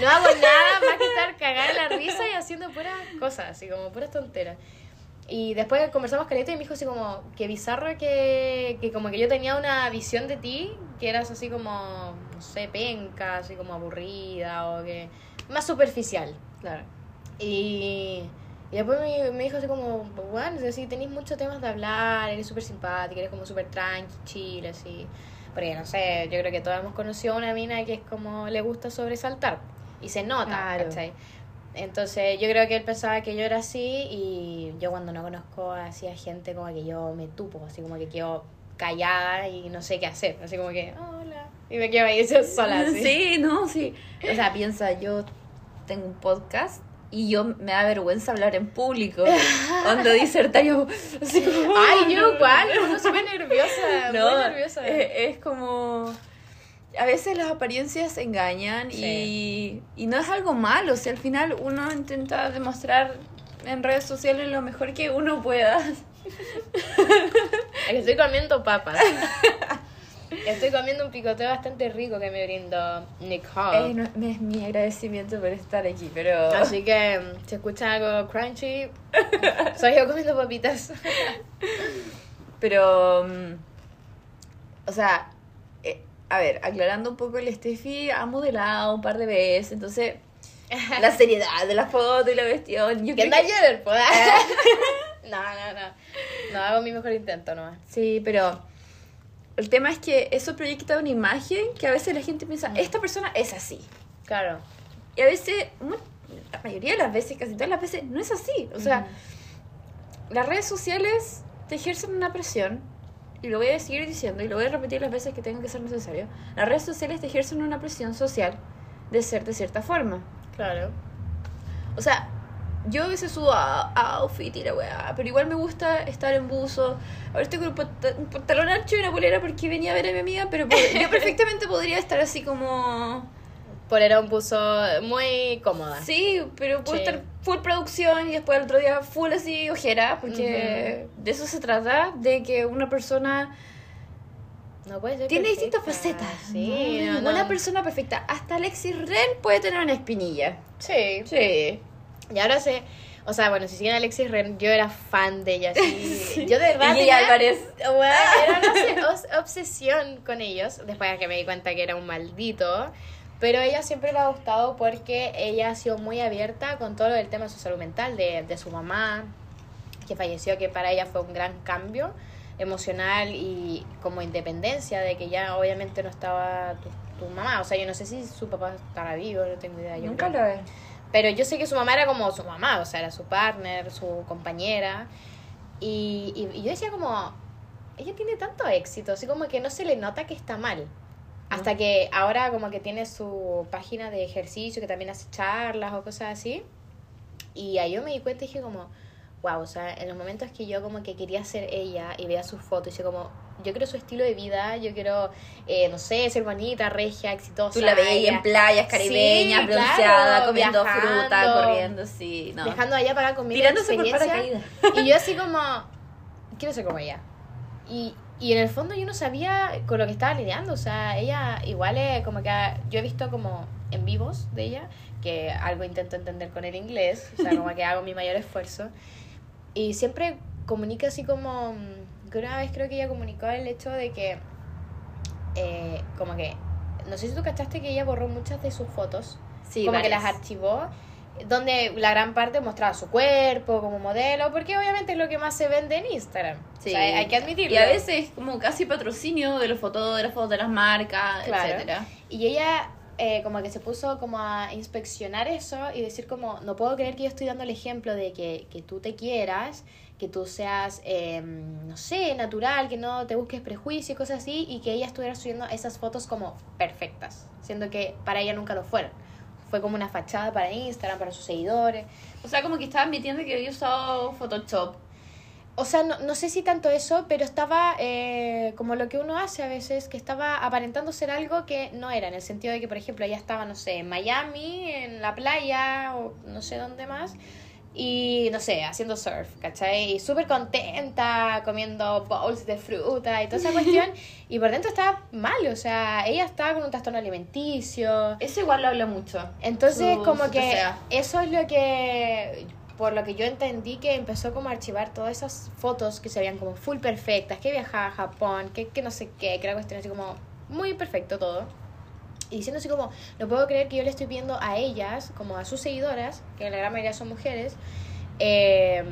no hago nada más que estar cagada en la risa y haciendo puras cosas, así como puras tonteras. Y después conversamos caleta y me dijo así como, que bizarro que, que como que yo tenía una visión de ti, que eras así como, no sé, penca, así como aburrida o que... Más superficial. Claro. Y, y después me, me dijo así como, bueno, tenéis muchos temas de hablar, eres súper simpática, eres como súper tranqui, chill, así. Porque no sé, yo creo que todos hemos conocido a una mina que es como le gusta sobresaltar. Y se nota, Claro. ¿cachai? Entonces yo creo que él pensaba que yo era así y yo cuando no conozco así a gente como que yo me tupo, así como que quedo callada y no sé qué hacer. Así como que, "Ah, hola. Y me quedo ahí sola. Así. Sí, no, sí. O sea, piensa, yo tengo un podcast y yo me da vergüenza hablar en público. Cuando disertario, así como... Ay, yo igual, uno súper nerviosa, No, muy nerviosa. eh, Es, como... A veces las apariencias engañan y, Sí. y no es algo malo. O sea, al final uno intenta demostrar en redes sociales lo mejor que uno pueda. Estoy comiendo papas. Estoy comiendo un picoteo bastante rico que me brindó Nick Hall. Es, no- es mi agradecimiento por estar aquí, pero... Así que mm, si escuchan algo crunchy, soy yo comiendo papitas. Pero, mm, o sea, a ver, aclarando un poco, el Steffi ha modelado un par de veces, entonces la seriedad de la foto y la vestión, yo ¿Qué tal que- Jenner? Pues? No, no, no. No hago mi mejor intento nomás. Sí, pero el tema es que eso proyecta una imagen que a veces la gente piensa, esta persona es así. Claro. Y a veces, la mayoría de las veces, casi todas las veces, no es así. O sea, las redes sociales te ejercen una presión, y lo voy a seguir diciendo, y lo voy a repetir las veces que tenga que ser necesario. Las redes sociales te ejercen una presión social de ser de cierta forma. Claro. O sea, yo a veces subo a, a outfit y la weá, pero igual me gusta estar en buzo. Ahora estoy con un, panta- un pantalón ancho y una polera porque venía a ver a mi amiga, pero yo perfectamente podría estar así como... Polera un puso muy cómoda. Sí, pero puedo Sí. estar full producción y después el otro día full así ojera, porque de eso se trata, de que una persona No puede ser tiene perfecta. distintas facetas. Sí, no, no, ninguna no. persona perfecta. Hasta Alexis Ren puede tener una espinilla. Sí. Sí. Y ahora sé, o sea, bueno, si siguen a Alexis Ren, yo era fan de ella, sí. Yo de verdad Y Álvarez. Bueno, era una obsesión con ellos, después de que me di cuenta que era un maldito. Pero ella siempre le ha gustado porque ella ha sido muy abierta con todo del tema de su salud mental, de, de su mamá, que falleció, que para ella fue un gran cambio. emocional y como independencia de que ya obviamente no estaba tu, tu mamá. O sea, yo no sé si su papá estará vivo, no tengo idea. Yo Nunca creo. lo ves. Pero yo sé que su mamá era como su mamá, o sea, era su partner, su compañera. Y, y, y yo decía como, ella tiene tanto éxito, así como que no se le nota que está mal. Hasta que ahora como que tiene su página de ejercicio, que también hace charlas o cosas así. Y ahí yo me di cuenta y dije como, wow, o sea, en los momentos que yo como que quería ser ella y veía sus fotos, y dije como, yo quiero su estilo de vida, yo quiero, eh, no sé, ser bonita, regia, exitosa. Tú la veías en playas caribeñas, Sí, bronceada, claro, comiendo viajando, fruta, corriendo, sí, no. Dejando allá para conmigo Tirándose por paracaídas. Y yo así como, quiero ser como ella. Y, y en el fondo yo no sabía con lo que estaba lidiando. O sea, ella igual es como que ha- yo he visto como en vivos de ella, que algo intento entender con el inglés, o sea, como que hago mi mayor esfuerzo. Y siempre comunica así como, mm, que una vez creo que ella comunicó el hecho de que, eh, como que, no sé si tú cachaste que ella borró muchas de sus fotos Sí, como que varias. las archivó donde la gran parte mostraba su cuerpo como modelo porque obviamente es lo que más se vende en Instagram Sí. o sea, hay que admitirlo Y a veces como casi patrocinio de los fotógrafos, de las marcas, Claro. etcétera. y ella eh, como que se puso como a inspeccionar eso y decir como no puedo creer que yo estoy dando el ejemplo de que, que tú te quieras que tú seas eh, no sé natural que no te busques prejuicio y cosas así y que ella estuviera subiendo esas fotos como perfectas siendo que para ella nunca lo fueron fue como una fachada para Instagram para sus seguidores O sea, como que estaba admitiendo que había usado Photoshop. O sea, no, no sé si tanto eso, pero estaba eh, como lo que uno hace a veces, que estaba aparentando ser algo que no era, en el sentido de que, por ejemplo, ella estaba, no sé, en Miami, en la playa, o no sé dónde más, y no sé, haciendo surf, ¿cachai? Y súper contenta, comiendo bowls de fruta y toda esa cuestión, y por dentro estaba mal, o sea, ella estaba con un trastorno alimenticio. Eso igual lo habla mucho. Entonces, Su- como su que TCA. eso es lo que, por lo que yo entendí que empezó como a archivar todas esas fotos que se veían como full perfectas, que viajaba a Japón, que, que no sé qué, que era cuestión así como muy perfecto todo. Y diciendo así como, no puedo creer que yo le estoy pidiendo a ellas, como a sus seguidoras, que la gran mayoría son mujeres, eh,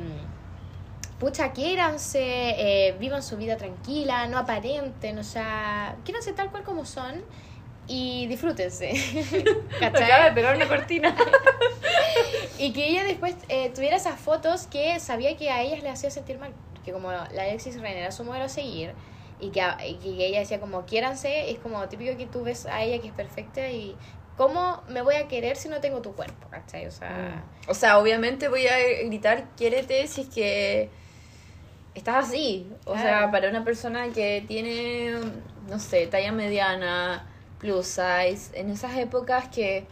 pucha, quiéranse, eh, vivan su vida tranquila, no aparenten, o sea, quiéranse tal cual como son y disfrútense. ¿Cachai? Acaba de pegar una cortina. Y que ella después eh, tuviera esas fotos que sabía que a ellas le hacía sentir mal. Que como la Alexis Ren era su modelo a seguir y que, y que ella decía como quiéranse, es como típico que tú ves a ella que es perfecta y ¿cómo me voy a querer si no tengo tu cuerpo? ¿Cachai? O sea, O sea, obviamente voy a gritar quiérete si es que estás así. O sea, para una persona que tiene, no sé, talla mediana, plus size, en esas épocas que...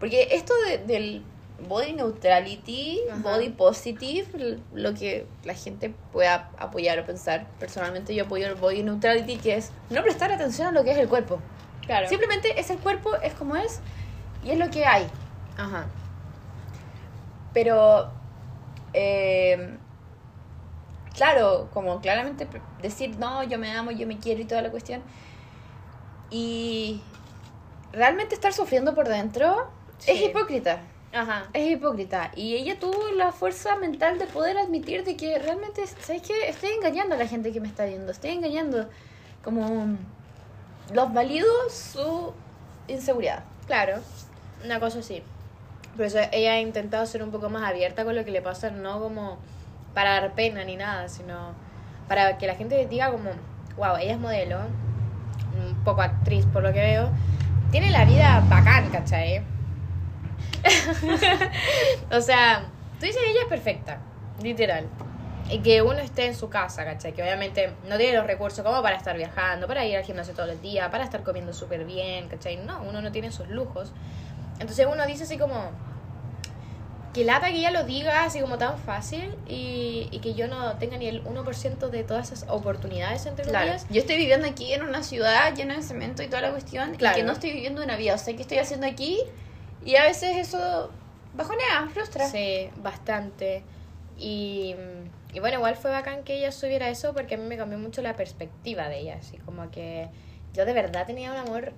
Porque esto de- del body neutrality, Ajá. body positive, lo que la gente pueda apoyar o pensar. Personalmente yo apoyo el body neutrality, que es no prestar atención a lo que es el cuerpo. claro. Simplemente es el cuerpo, es como es y es lo que hay. Ajá. Pero, eh, claro, como claramente decir, no, yo me amo, yo me quiero y toda la cuestión. Y realmente estar sufriendo por dentro es hipócrita. Ajá. Es hipócrita. Y ella tuvo la fuerza mental de poder admitir de que realmente, ¿sabes qué? Estoy engañando a la gente que me está viendo. Estoy engañando. Como los valido su inseguridad. Claro, una cosa así. Por eso ella ha intentado ser un poco más abierta con lo que le pasa, no como para dar pena ni nada, sino para que la gente diga como, wow, ella es modelo, un poco actriz por lo que veo, tiene la vida bacán, ¿cachai? o sea, tú dices ella es perfecta, literal. Y que uno esté en su casa, ¿cachai? Que obviamente no tiene los recursos como para estar viajando, para ir al gimnasio todo el día, para estar comiendo súper bien, ¿cachai? No, uno no tiene esos lujos. Entonces uno dice así como, que lata que ella lo diga así como tan fácil y, y que yo no tenga ni el 1% de todas esas oportunidades, entre Claro. Yo estoy viviendo aquí en una ciudad llena de cemento y toda la cuestión. Claro. Y que no estoy viviendo una vida. O sea, ¿qué estoy haciendo aquí? Y a veces eso bajonea, frustra. Sí, bastante. Y, y bueno, igual fue bacán que ella subiera eso porque a mí me cambió mucho la perspectiva de ella. Así como que yo de verdad tenía un amor,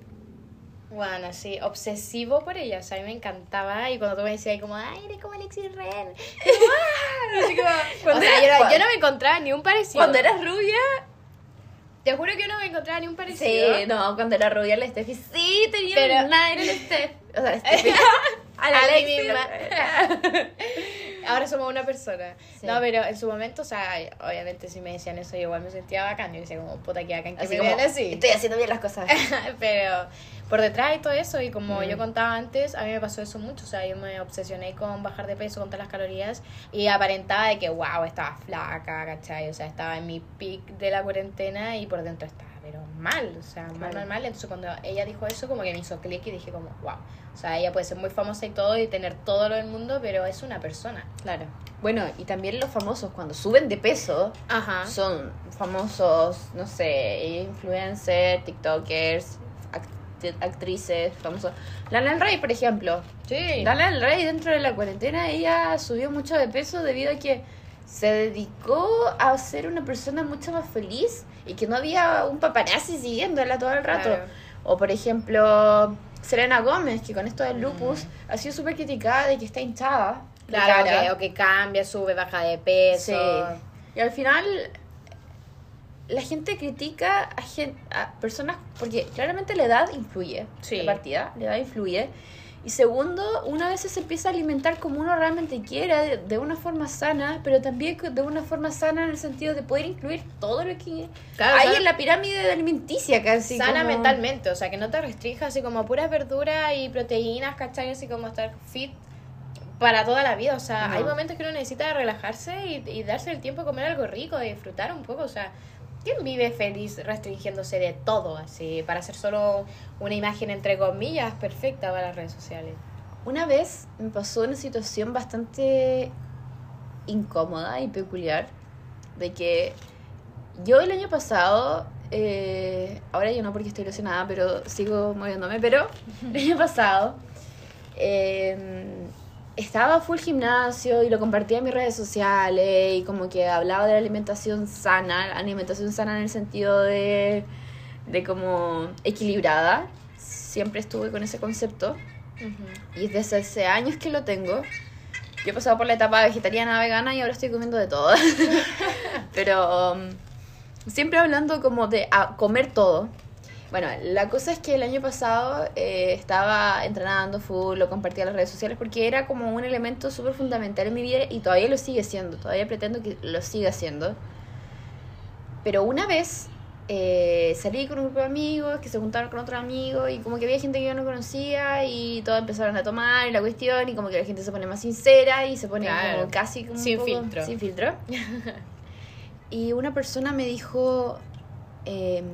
bueno, así, obsesivo por ella. O sea, a mí me encantaba. Y cuando tú me decías como, ay, eres como Alexis Ren. Como, "Ah", así como- o sea, no- yo no me encontraba ni un parecido. Cuando eras rubia, Te juro que no me encontraba ni un parecido. Sí, no, cuando era rubia la Steffi, sí, tenía Pero- aire el Steffi. O sea, Steffi. a la A Alexi, misma. Ahora somos una persona. Sí. No, pero en su momento, o sea, obviamente si me decían eso, yo igual me sentía bacán. Yo decía como, puta, que bacán que Así me como, vean así. estoy haciendo bien las cosas. pero por detrás y todo eso, y como Mm. yo contaba antes, a mí me pasó eso mucho. O sea, yo me obsesioné con bajar de peso, contar las calorías, y aparentaba de que, wow, estaba flaca, ¿cachai? O sea, estaba en mi peak de la cuarentena y por dentro estaba, pero mal, o sea, mal, Claro. mal, mal. Entonces, cuando ella dijo eso, como que me hizo clic y dije, como, wow. O sea, ella puede ser muy famosa y todo, y tener todo lo del mundo, pero es una persona. Claro. Bueno, y también los famosos cuando suben de peso Ajá. son famosos, no sé, influencers, TikTokers, act- actrices, famosos. Lana del Rey, por ejemplo. Sí. Lana del Rey dentro de la cuarentena ella subió mucho de peso debido a que se dedicó a ser una persona mucho más feliz y que no había un paparazzi siguiéndola todo el rato. Claro. O por ejemplo, Selena Gómez, que con esto del lupus Mm. ha sido súper criticada de que está hinchada. Claro, que, o que cambia, sube, baja de peso. Sí. Y al final la gente critica a, gen- a personas porque claramente la edad influye. Sí. La partida, la edad influye. Y segundo, una vez se empieza a alimentar como uno realmente quiera, de, de una forma sana, pero también de una forma sana en el sentido de poder incluir todo lo que Claro, hay en la pirámide alimenticia casi. sana como- mentalmente, o sea, que no te restrinja así como puras verduras y proteínas, ¿cachai? Así como estar fit para toda la vida, o sea, No. hay momentos que uno necesita relajarse y, y darse el tiempo de comer algo rico, de disfrutar un poco, o sea, ¿quién vive feliz restringiéndose de todo así para hacer solo una imagen entre comillas perfecta para las redes sociales? Una vez me pasó una situación bastante incómoda y peculiar de que yo el año pasado, eh, ahora yo no porque estoy lesionada, pero sigo moviéndome, pero el año pasado eh, estaba full gimnasio y lo compartía en mis redes sociales y como que hablaba de la alimentación sana, la alimentación sana en el sentido de, de como equilibrada. Siempre estuve con ese concepto. Y desde hace años que lo tengo. Yo he pasado por la etapa vegetariana, vegana y ahora estoy comiendo de todo. Pero um, siempre hablando como de a comer todo. Bueno, la cosa es que el año pasado eh, estaba entrenando full, lo compartía en las redes sociales porque era como un elemento súper fundamental en mi vida y todavía lo sigue siendo, todavía pretendo que lo siga siendo. Pero una vez eh, salí con un grupo de amigos que se juntaron con otro amigo y como que había gente que yo no conocía y todos empezaron a tomar y la cuestión y como que la gente se pone más sincera y se pone Claro. como casi como un Sin poco- filtro. Sin filtro. y una persona me dijo, em,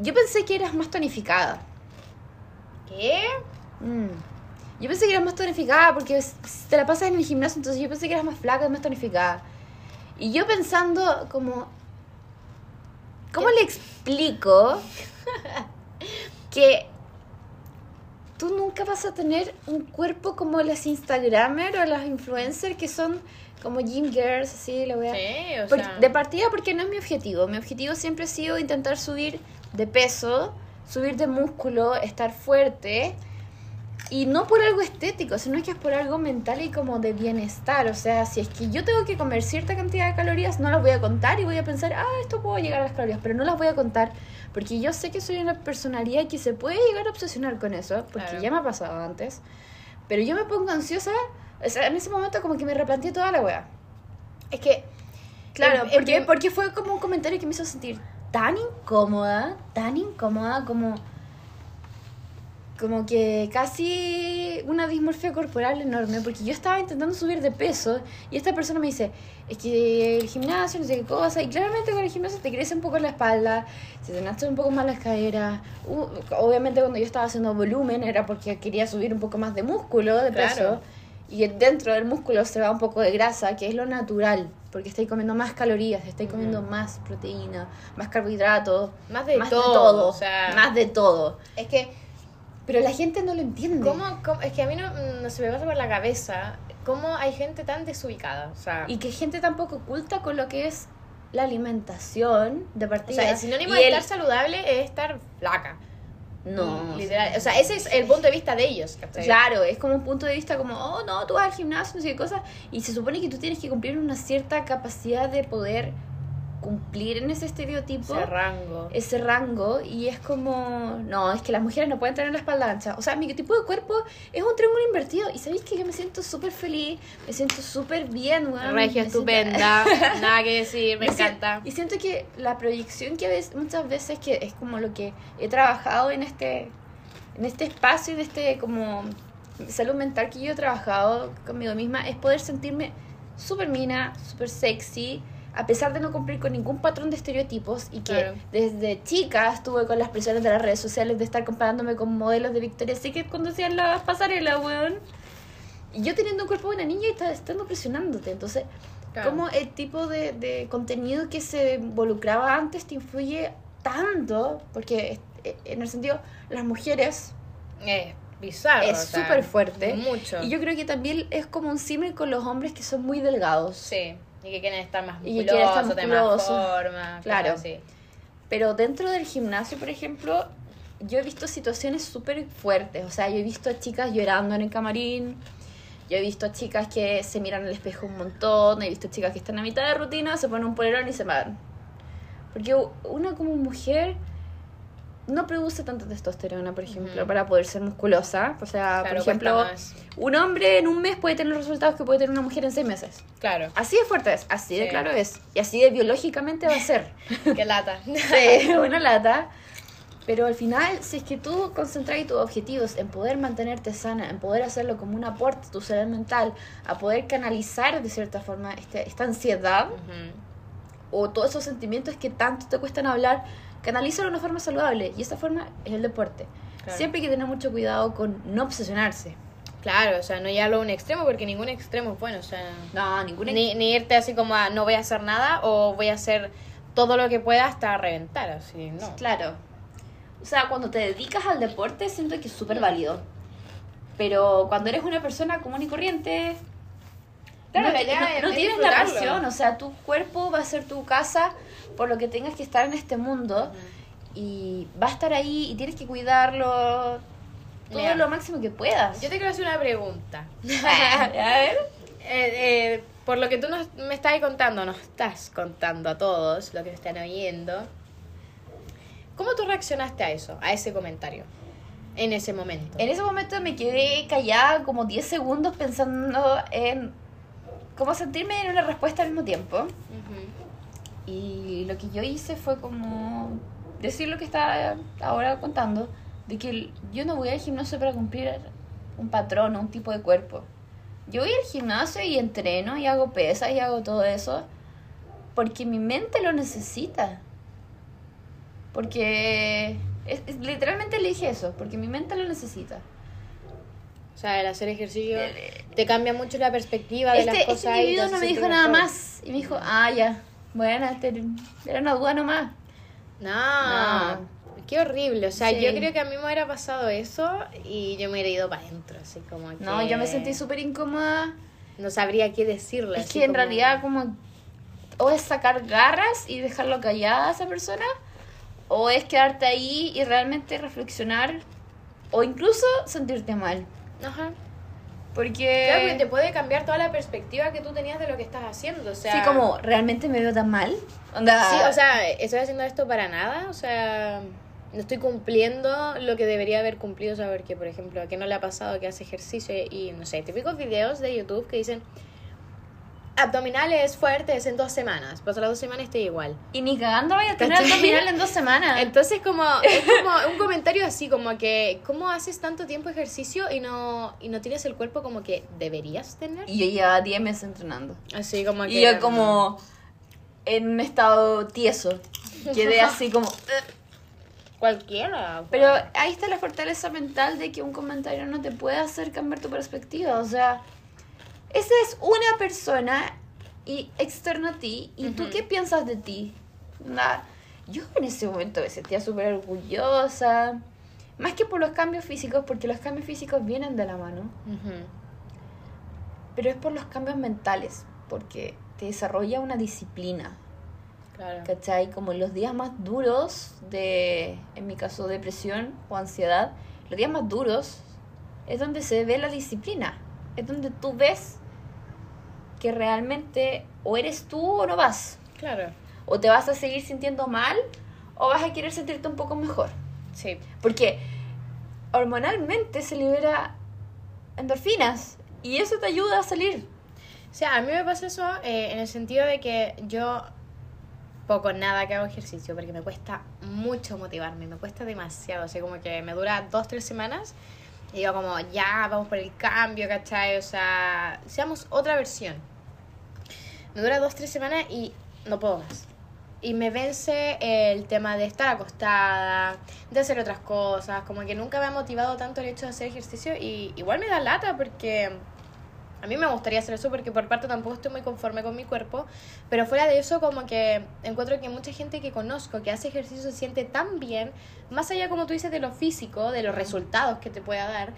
yo pensé que eras más tonificada. ¿Qué? Mm. Yo pensé que eras más tonificada porque te la pasas en el gimnasio, entonces yo pensé que eras más flaca y más tonificada. Y yo pensando como, ¿cómo le explico que tú nunca vas a tener un cuerpo como las Instagramers o las influencers que son como gym girls, así, la wea? Sí, o sea... de partida porque no es mi objetivo. Mi objetivo siempre ha sido intentar subir de peso, subir de músculo, estar fuerte. Y no por algo estético, sino que es por algo mental y como de bienestar. O sea, si es que yo tengo que comer cierta cantidad de calorías, no las voy a contar y voy a pensar, ah, esto puedo llegar a las calorías, pero no las voy a contar. Porque yo sé que soy una personalidad que se puede llegar a obsesionar con eso, porque Claro. ya me ha pasado antes. Pero yo me pongo ansiosa, o sea, en ese momento como que me replanteé toda la wea. Es que... Claro, en- en porque, porque fue como un comentario que me hizo sentir tan incómoda, tan incómoda como como que casi una dismorfia corporal enorme, porque yo estaba intentando subir de peso y esta persona me dice, es que el gimnasio, no sé qué cosa, y claramente con el gimnasio te crece un poco la espalda, se te nace un poco más las caderas, Uh, obviamente cuando yo estaba haciendo volumen era porque quería subir un poco más de músculo, de Claro. peso, y dentro del músculo se va un poco de grasa, que es lo natural, porque estáis comiendo más calorías, estáis comiendo más proteína, más carbohidratos, Más de más todo, de todo, o sea- más de todo. Es que... Pero la gente no lo entiende. ¿Cómo, cómo- es que a mí no, no se me pasa por la cabeza cómo hay gente tan desubicada. O sea, Y que gente tampoco oculta con lo que es la alimentación de o partida. sea, el sinónimo Y de el- estar saludable es estar flaca. No. Literal. O sea, ese es el punto de vista de ellos. ¿cachai? Claro, es como un punto de vista como, oh, no, tú vas al gimnasio, no sé qué cosa. Y se supone que tú tienes que cumplir una cierta capacidad de poder cumplir en ese estereotipo. Ese rango. ese rango y es como, no, es que las mujeres no pueden tener la espalda ancha. O sea, mi tipo de cuerpo es un triángulo invertido y sabéis que yo me siento súper feliz, me siento súper bien, weón. Regia, siento- estupenda. Nada que decir, me encanta. Y siento que la proyección que ves muchas veces que es como lo que he trabajado en este en este espacio, en este como salud mental que yo he trabajado conmigo misma, es poder sentirme súper mina, súper sexy, a pesar de no cumplir con ningún patrón de estereotipos y que Claro. desde chica estuve con las presiones de las redes sociales de estar comparándome con modelos de Victoria's Secret cuando hacían las pasarelas, weón. Y yo teniendo un cuerpo de una niña y estando presionándote, entonces Claro. cómo el tipo de, de contenido que se involucraba antes te influye tanto, porque eh, en el sentido, las mujeres Es bizarro. es súper fuerte. Mucho. Y yo creo que también es como un símil con los hombres que son muy delgados. Sí. Y que quieren estar más Y que musculosos, quieren estar más forma. Claro. Sí. Pero dentro del gimnasio, por ejemplo, yo he visto situaciones súper fuertes. O sea, yo he visto a chicas llorando en el camarín. Yo he visto a chicas que se miran al espejo un montón. He visto chicas que están a mitad de rutina, se ponen un polerón y se van. Porque una como mujer no produce tanta testosterona, por ejemplo, para poder ser musculosa. O sea, Claro, por ejemplo, un hombre en un mes puede tener los resultados que puede tener una mujer en seis meses. Claro. Así de fuerte es, así de Sí. claro es. Y así de biológicamente va a ser. Qué lata. Sí, una lata. Pero al final, si es que tú concentras tus objetivos en poder mantenerte sana, en poder hacerlo como un aporte a tu salud mental, a poder canalizar de cierta forma este- esta ansiedad o todos esos sentimientos que tanto te cuestan hablar, canalízalo de una forma saludable. Y esa forma es el deporte. Claro. Siempre hay que tener mucho cuidado con no obsesionarse. Claro, o sea, no llevarlo a un extremo porque ningún extremo es bueno, o sea... No, ninguna... Ni, ni irte así como a no voy a hacer nada o voy a hacer todo lo que pueda hasta reventar, así, no. Claro. O sea, cuando te dedicas al deporte, siento que es súper válido. Pero cuando eres una persona común y corriente, Claro, no, la idea no- es- no es tienes la pasión. O sea, tu cuerpo va a ser tu casa por lo que tengas que estar en este mundo. Y va a estar ahí y tienes que cuidarlo todo lo máximo que puedas. Yo te quiero hacer una pregunta. a ver. Eh, eh, por lo que tú nos, me estás contando, nos estás contando a todos, lo que están oyendo, ¿cómo tú reaccionaste a eso, a ese comentario, en ese momento? En ese momento me quedé callada como 10 segundos pensando en cómo sentirme en una respuesta al mismo tiempo. Ujú. Y lo que yo hice fue como decir lo que estaba ahora contando, de que yo no voy al gimnasio para cumplir un patrón o un tipo de cuerpo. Yo voy al gimnasio y entreno y hago pesas y hago todo eso porque mi mente lo necesita. Porque es- es- literalmente le dije eso, porque mi mente lo necesita. O sea, el hacer ejercicio te cambia mucho la perspectiva de Este, las este cosas. y te individuo hace no me dijo sentir nada mejor. más y me dijo, ah, ya, bueno, este- era una duda nomás. No, No. qué horrible. O sea, Sí. yo creo que a mí me hubiera pasado eso y yo me hubiera ido para adentro, así como que... No, yo me sentí súper incómoda. No sabría qué decirle. Es que en como- realidad como o es sacar garras y dejarlo callada a esa persona o es quedarte ahí y realmente reflexionar o incluso sentirte mal. Ajá. Porque, Claro, porque te puede cambiar toda la perspectiva que tú tenías de lo que estás haciendo. O sea, sí, como realmente me veo tan mal. Onda, Sí, o sea, estoy haciendo esto para nada. O sea, no estoy cumpliendo lo que debería haber cumplido. O sea, porque, por ejemplo, a qué no le ha pasado que hace ejercicio y, no sé, típicos videos de YouTube que dicen abdominales fuertes en dos semanas. Pues a las dos semanas estoy igual. y ni cagando vaya a tener ¿Cachai? abdominal en dos semanas. Entonces como es como un comentario así como que cómo haces tanto tiempo ejercicio y no y no tienes el cuerpo como que deberías tener. y yo llevaba 10 meses entrenando. Así como que Y yo como en un estado tieso. Quedé así como... cualquiera. Pero ahí está la fortaleza mental de que un comentario no te puede hacer cambiar tu perspectiva. O sea, esa es una persona y externa a ti. ¿Y tú Ujú. qué piensas de ti? Nada. Yo en ese momento me sentía súper orgullosa. Más que por los cambios físicos, porque los cambios físicos vienen de la mano. Pero es por los cambios mentales, porque te desarrolla una disciplina. Claro. ¿Cachai? Como los días más duros de, en mi caso, depresión o ansiedad, los días más duros es donde se ve la disciplina. Es donde tú ves que realmente o eres tú o no vas. Claro. O te vas a seguir sintiendo mal o vas a querer sentirte un poco mejor. Sí. Porque hormonalmente se libera endorfinas y eso te ayuda a salir. O sea, a mí me pasa eso eh, en el sentido de que yo poco nada que hago ejercicio porque me cuesta mucho motivarme, me cuesta demasiado, o sea, como que me dura dos, tres semanas digo como, ya, vamos por el cambio, ¿cachai? O sea, seamos otra versión. Me dura dos, tres semanas y no puedo más. Y me vence el tema de estar acostada, de hacer otras cosas, como que nunca me ha motivado tanto el hecho de hacer ejercicio y igual me da lata porque a mí me gustaría hacer eso porque por parte tampoco estoy muy conforme con mi cuerpo, pero fuera de eso como que encuentro que mucha gente que conozco que hace ejercicio se siente tan bien, más allá como tú dices de lo físico, de los resultados que te pueda dar,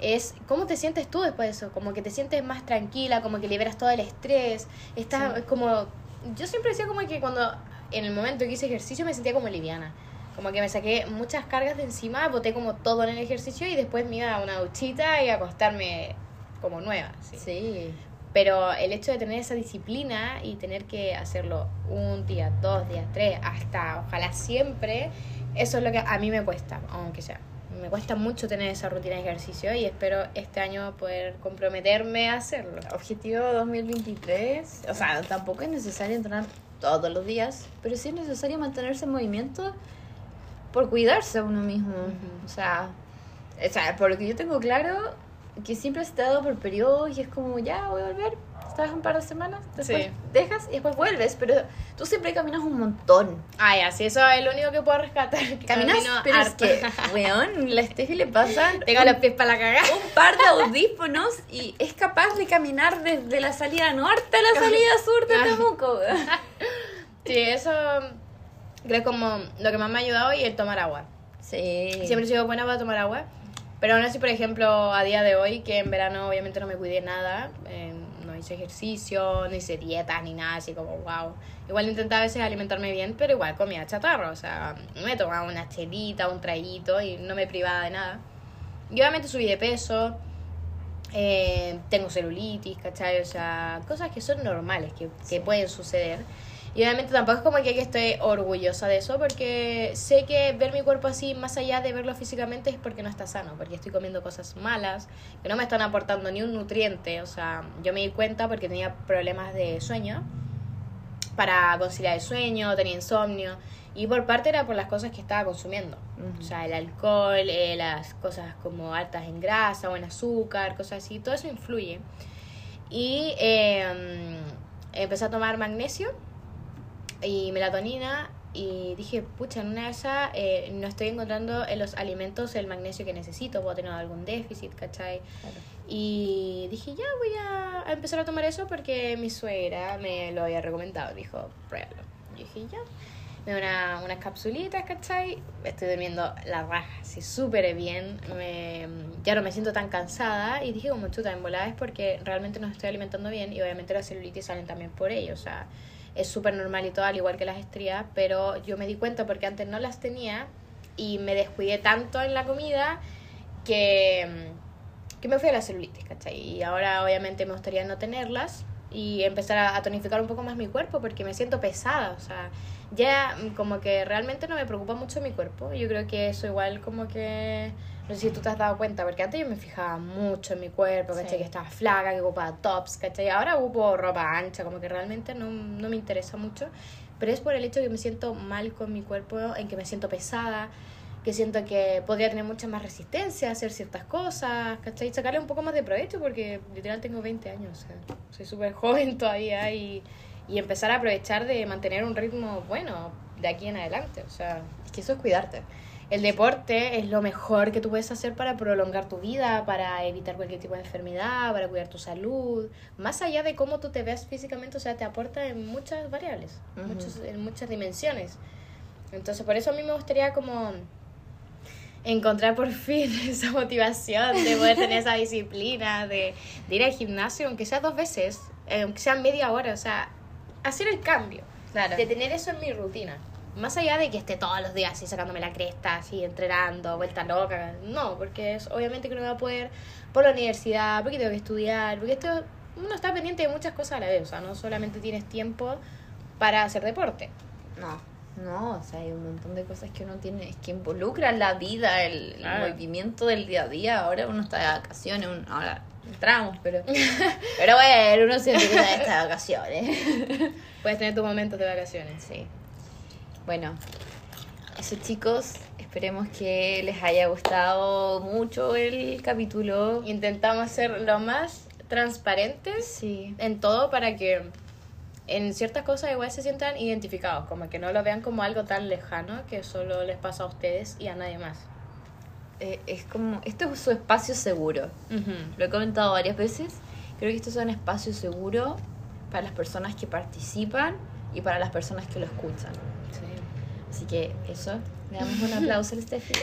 es cómo te sientes tú después de eso, como que te sientes más tranquila, como que liberas todo el estrés, estás como... Yo siempre decía como que cuando en el momento que hice ejercicio me sentía como liviana. Como que me saqué muchas cargas de encima, boté como todo en el ejercicio y después me iba a una duchita y a acostarme como nueva. Sí. Pero el hecho de tener esa disciplina y tener que hacerlo un día, dos días, tres, hasta ojalá siempre, eso es lo que a mí me cuesta, aunque sea. Me cuesta mucho tener esa rutina de ejercicio y espero este año poder comprometerme a hacerlo. Objetivo 2023, o sea, tampoco es necesario entrenar todos los días, pero sí es necesario mantenerse en movimiento por cuidarse a uno mismo. O sea, o sea, por lo que yo tengo claro, que siempre has estado por periodos y es como, ya voy a volver, estás un par de semanas, después Sí. dejas y después vuelves, pero tú siempre caminas un montón. Ay, así, eso es lo único que puedo rescatar. que Caminas, pero es harto. que, weón, la Steffi le pasa Tengo los pies para la cagada. un par de audífonos y es capaz de caminar desde la salida norte a la salida sur de Temuco. weón. Sí, eso creo como lo que más me ha ayudado y el tomar agua. Sí. Siempre he sido buena para tomar agua. Pero aún así, por ejemplo, a día de hoy, que en verano obviamente no me cuidé nada, eh, no hice ejercicio, no hice dieta ni nada, así como wow. Igual intentaba a veces alimentarme bien, pero igual comía chatarra, o sea, me tomaba una chelita, un traguito y no me privaba de nada. Y obviamente subí de peso, eh, tengo celulitis, ¿cachai? O sea, cosas que son normales, que, que pueden suceder. Y obviamente tampoco es como que, que estoy orgullosa de eso, porque sé que ver mi cuerpo así, más allá de verlo físicamente, es porque no está sano, porque estoy comiendo cosas malas, que no me están aportando ni un nutriente. O sea, yo me di cuenta porque tenía problemas de sueño, para conciliar el sueño, tenía insomnio, y por parte era por las cosas que estaba consumiendo. O sea, el alcohol, eh, las cosas como altas en grasa o en azúcar, cosas así, todo eso influye. Y eh, empecé a tomar magnesio y melatonina y dije, pucha, en una de esas eh, no estoy encontrando en los alimentos el magnesio que necesito, puedo tener algún déficit, ¿cachai? Y dije, ya voy a, a empezar a tomar eso porque mi suegra me lo había recomendado, dijo, pruébalo. Y dije, ya. Me una, unas capsulitas, ¿cachai? Estoy durmiendo la raja, así súper bien. Me, ya no me siento tan cansada. Y dije, como chuta, en volada es porque realmente no estoy alimentando bien. Y obviamente las celulitis salen también por ello. O sea, es súper normal y todo, al igual que las estrías. Pero yo me di cuenta porque antes no las tenía. Y me descuidé tanto en la comida que, que me fui a la celulitis, ¿cachai? Y ahora obviamente me gustaría no tenerlas y empezar a, a tonificar un poco más mi cuerpo porque me siento pesada, o sea, ya como que realmente no me preocupa mucho mi cuerpo. Yo creo que eso igual como que, no sé si tú te has dado cuenta, porque antes yo me fijaba mucho en mi cuerpo, ¿cachai? Sí. Que estaba flaca, que ocupaba tops, ¿cachai? Ahora ocupo ropa ancha, como que realmente no, no me interesa mucho, pero es por el hecho que me siento mal con mi cuerpo, en que me siento pesada, que siento que podría tener mucha más resistencia a hacer ciertas cosas, ¿cachai? Sacarle un poco más de provecho porque literal tengo 20 años, o sea, soy súper joven todavía y, y empezar a aprovechar de mantener un ritmo bueno de aquí en adelante, o sea, Es que eso es cuidarte. El deporte es lo mejor que tú puedes hacer para prolongar tu vida, para evitar cualquier tipo de enfermedad, para cuidar tu salud. Más allá de cómo tú te ves físicamente, o sea, te aporta en muchas variables, muchos, en muchas dimensiones. Entonces, por eso a mí me gustaría como encontrar por fin esa motivación de poder tener esa disciplina, de, de ir al gimnasio, aunque sea dos veces, eh, aunque sea media hora, o sea, hacer el cambio Claro. de tener eso en mi rutina. Más allá de que esté todos los días así sacándome la cresta, así entrenando, vuelta loca. No, porque es obviamente que no voy a poder por la universidad, porque tengo que estudiar, porque esto uno está pendiente de muchas cosas a la vez. O sea, no solamente tienes tiempo para hacer deporte. No, no, o sea, hay un montón de cosas que uno tiene, es que involucran la vida, el, movimiento del día a día. Ahora uno está de vacaciones, uno- ahora entramos, pero, pero bueno, uno que está de vacaciones. Puedes tener tus momentos de vacaciones. Sí. Bueno, eso chicos, esperemos que les haya gustado mucho el capítulo. Intentamos ser lo más transparentes Sí. en todo para que en ciertas cosas igual se sientan identificados, como que no lo vean como algo tan lejano que solo les pasa a ustedes y a nadie más. Eh, es como, esto es su espacio seguro. Lo he comentado varias veces. Creo que esto es un espacio seguro para las personas que participan y para las personas que lo escuchan. Sí. Así que eso, le damos un aplauso a Steffi.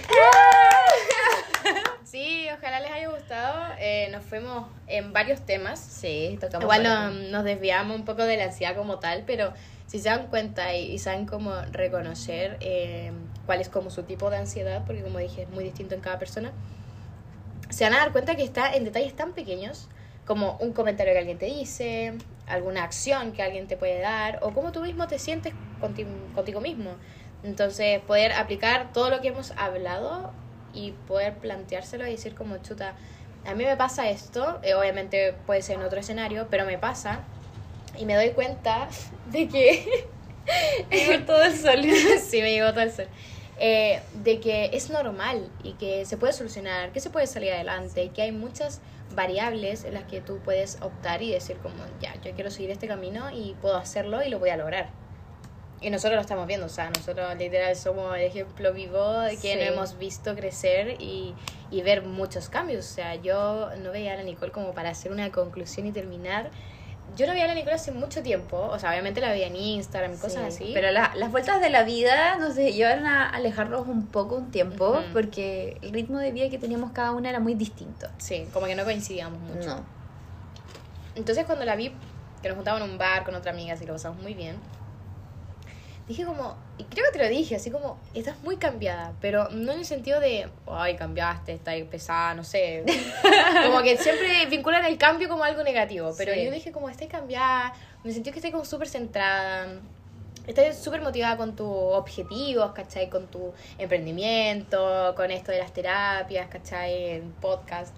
Sí, ojalá les haya gustado. Eh, nos fuimos en varios temas. Sí, tocamos. Igual no- nos desviamos un poco de la ansiedad como tal, pero si se dan cuenta y, y saben cómo reconocer eh, cuál es como su tipo de ansiedad, porque como dije es muy distinto en cada persona, se van a dar cuenta que está en detalles tan pequeños como un comentario que alguien te dice, alguna acción que alguien te puede dar, o cómo tú mismo te sientes contigo, contigo mismo. Entonces, poder aplicar todo lo que hemos hablado y poder planteárselo y decir como, chuta, a mí me pasa esto, eh, obviamente puede ser en otro escenario, pero me pasa y me doy cuenta de que... todo el sol. sí, me llegó todo el sol. Eh, de que es normal y que se puede solucionar, que se puede salir adelante, que hay muchas variables en las que tú puedes optar y decir como, ya, yo quiero seguir este camino y puedo hacerlo y lo voy a lograr. Y nosotros lo estamos viendo, o sea, nosotros literal somos el ejemplo vivo de que Sí. hemos visto crecer y, y ver muchos cambios. O sea, yo no veía a la Nicole como para hacer una conclusión y terminar. Yo no veía a la Nicole hace mucho tiempo, o sea, obviamente la veía en Instagram cosas Sí, así. Pero la- las vueltas de la vida nos llevaron a alejarnos un poco un tiempo Ujú. porque el ritmo de vida que teníamos cada una era muy distinto. Sí, como que no coincidíamos mucho. No. Entonces cuando la vi, que nos juntábamos en un bar con otra amiga, así lo pasamos muy bien, dije como, y creo que te lo dije, así como, estás muy cambiada, pero no en el sentido de, ay, cambiaste, estás pesada, no sé. como que siempre vinculan el cambio como algo negativo, pero Sí. yo dije como, estás cambiada, me sentí que estoy como súper centrada. Estás súper motivada con tus objetivos, ¿cachai? Con tu emprendimiento, con esto de las terapias, ¿cachai? En podcast.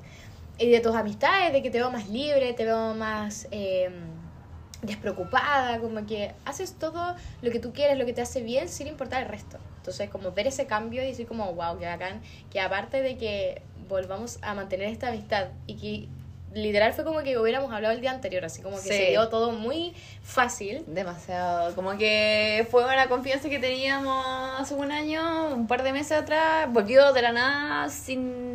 Y de tus amistades, de que te veo más libre, te veo más eh, despreocupada, como que haces todo lo que tú quieres, lo que te hace bien, sin importar el resto. Entonces, como ver ese cambio y decir como, wow, qué bacán, que aparte de que volvamos a mantener esta amistad y que literal fue como que hubiéramos hablado el día anterior, así como que Sí. se dio todo muy fácil. Demasiado. Como que fue una confianza que teníamos hace un año, un par de meses atrás, volvió de la nada sin...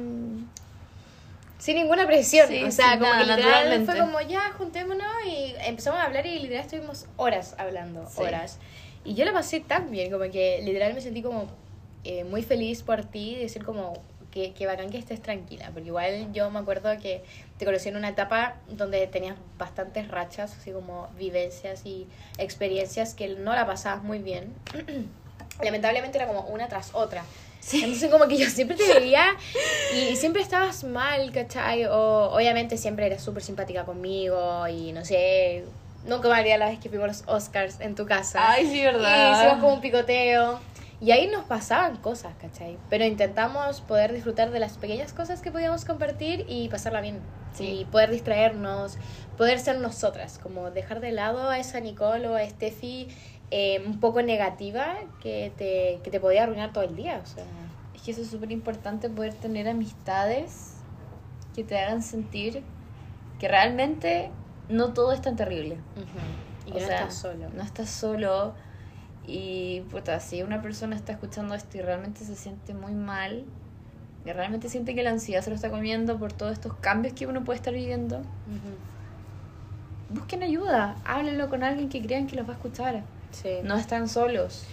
Sin ninguna presión. Sí, o sea, como nada, que literal fue como ya, juntémonos y empezamos a hablar y literal estuvimos horas hablando, Sí. horas. Y yo la pasé tan bien, como que literal me sentí como eh, muy feliz por ti, decir como que, que bacán que estés tranquila, porque igual yo me acuerdo que te conocí en una etapa donde tenías bastantes rachas, así como vivencias y experiencias que no la pasabas muy bien. Lamentablemente era como una tras otra. Entonces como que yo siempre te veía y siempre estabas mal, ¿cachai? O obviamente siempre eras súper simpática conmigo y no sé, nunca me olvidé la vez que fuimos los Oscars en tu casa. Ay, sí, Y verdad. hicimos como un picoteo. Y ahí nos pasaban cosas, ¿cachai? Pero intentamos poder disfrutar de las pequeñas cosas que podíamos compartir y pasarla bien. Sí. Y poder distraernos, poder ser nosotras, como dejar de lado a esa Nicole o a Steffi eh, un poco negativa que te, que te podía arruinar todo el día. O sea, Es que eso es súper importante, poder tener amistades que te hagan sentir que realmente no todo es tan terrible. y O que no sea, estás solo. No estás solo. Y puta, si una persona está escuchando esto y realmente se siente muy mal, y realmente siente que la ansiedad se lo está comiendo por todos estos cambios que uno puede estar viviendo, Ujú. busquen ayuda, háblenlo con alguien que crean que los va a escuchar. Sí. No están solos.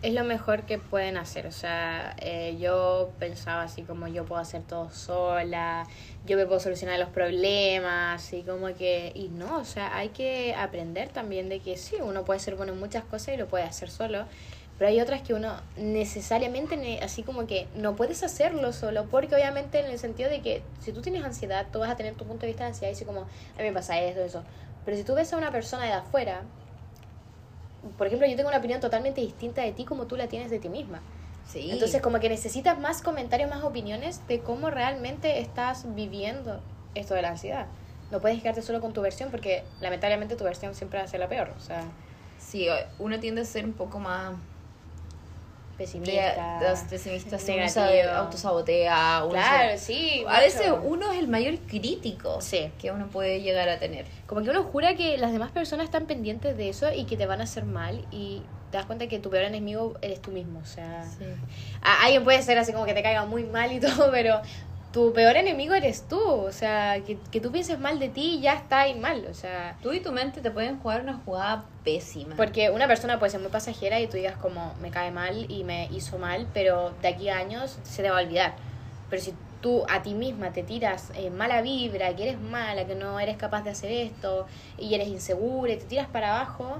es lo mejor que pueden hacer. O sea, eh, yo pensaba así como yo puedo hacer todo sola, yo me puedo solucionar los problemas y como que... Y no, o sea, hay que aprender también de que sí, uno puede ser bueno en muchas cosas y lo puede hacer solo. Pero hay otras que uno necesariamente, ne- así como que no puedes hacerlo solo, porque obviamente en el sentido de que si tú tienes ansiedad, tú vas a tener tu punto de vista de ansiedad y así como, a mí me pasa esto, eso. Pero si tú ves a una persona de afuera por ejemplo, yo tengo una opinión totalmente distinta de ti como tú la tienes de ti misma. Sí. Entonces, como que necesitas más comentarios, más opiniones de cómo realmente estás viviendo esto de la ansiedad. No puedes quedarte solo con tu versión porque lamentablemente tu versión siempre va a ser la peor. O sea, Sí, uno tiende a ser un poco más pesimista. de- de- pesimista, sí, uno se autosabotea. uno Claro, se- sí. A veces uno es el mayor crítico Sí. que uno puede llegar a tener. Como que uno jura que las demás personas están pendientes de eso y que te van a hacer mal y te das cuenta que tu peor enemigo eres tú mismo. O sea, a- alguien puede ser así como que te caiga muy mal y todo, pero tu peor enemigo eres tú. O sea, que, que tú pienses mal de ti ya está ahí mal. O sea, Tú y tu mente te pueden jugar una jugada pésima. porque una persona puede ser muy pasajera y tú digas como me cae mal y me hizo mal, pero de aquí a años se te va a olvidar. Pero si tú a ti misma te tiras eh, mala vibra, que eres mala, que no eres capaz de hacer esto y eres insegura y te tiras para abajo,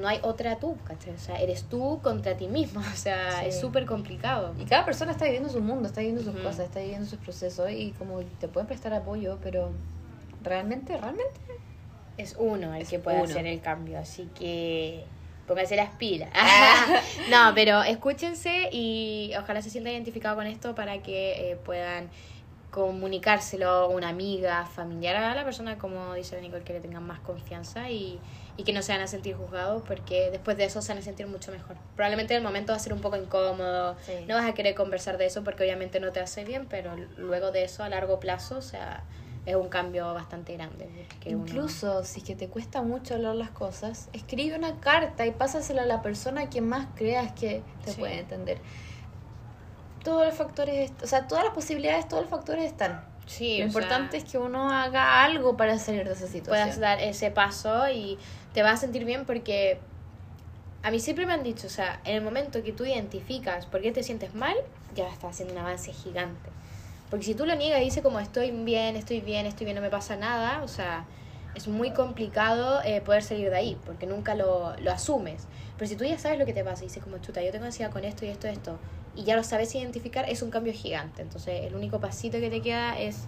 no hay otra tú, ¿cachai? O sea, eres tú contra ti misma, o sea, Sí. es súper complicado. Y cada persona está viviendo su mundo, está viviendo sus cosas, está viviendo sus procesos y como te pueden prestar apoyo, pero realmente, realmente Es uno el Es que puede uno. hacer el cambio, así que pónganse las pilas. Ah. no, pero escúchense y ojalá se sientan identificados con esto para que eh, puedan comunicárselo a una amiga, familiar, a la persona, como dice Nicole, que le tengan más confianza y, y que no se van a sentir juzgados porque después de eso se van a sentir mucho mejor. Probablemente en el momento va a ser un poco incómodo, Sí. no vas a querer conversar de eso porque obviamente no te hace bien, pero luego de eso a largo plazo, o sea, es un cambio bastante grande. que uno- Incluso si es que te cuesta mucho hablar las cosas, escribe una carta y pásasela a la persona que más creas que te Sí. puede entender. Todos los factores, o sea, todas las posibilidades, todos los factores están. Sí, Lo importante sea, es que uno haga algo para salir de esa situación. puedas dar ese paso y te vas a sentir bien porque a mí siempre me han dicho, o sea, en el momento que tú identificas por qué te sientes mal, ya estás haciendo un avance gigante. Porque si tú lo niegas y dices como estoy bien, estoy bien, estoy bien, no me pasa nada, o sea, es muy complicado eh, poder salir de ahí porque nunca lo, lo asumes. Pero si tú ya sabes lo que te pasa y dices como chuta, yo tengo ansiedad con esto y esto, esto, y ya lo sabes identificar, es un cambio gigante. Entonces, el único pasito que te queda es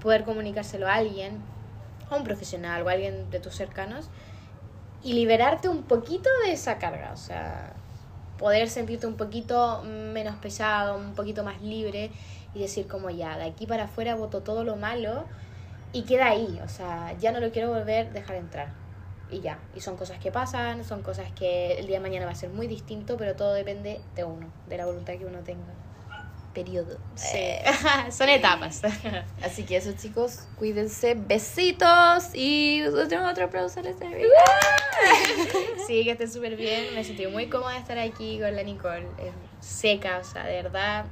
poder comunicárselo a alguien, a un profesional o a alguien de tus cercanos, y liberarte un poquito de esa carga. O sea, poder sentirte un poquito menos pesado, un poquito más libre y decir como ya, de aquí para afuera voto todo lo malo y queda ahí. O sea, ya no lo quiero volver dejar entrar. Y ya, y son cosas que pasan, son cosas que el día de mañana va a ser muy distinto, pero todo depende de uno, de la voluntad que uno tenga. Periodo. Sí. Eh, son etapas. Así que eso chicos, cuídense, besitos y nosotros tenemos otro aplauso Sabrina. Sí, que esté súper bien. Me sentí muy cómoda de estar aquí con la Nicole. Es seca, o sea, de verdad.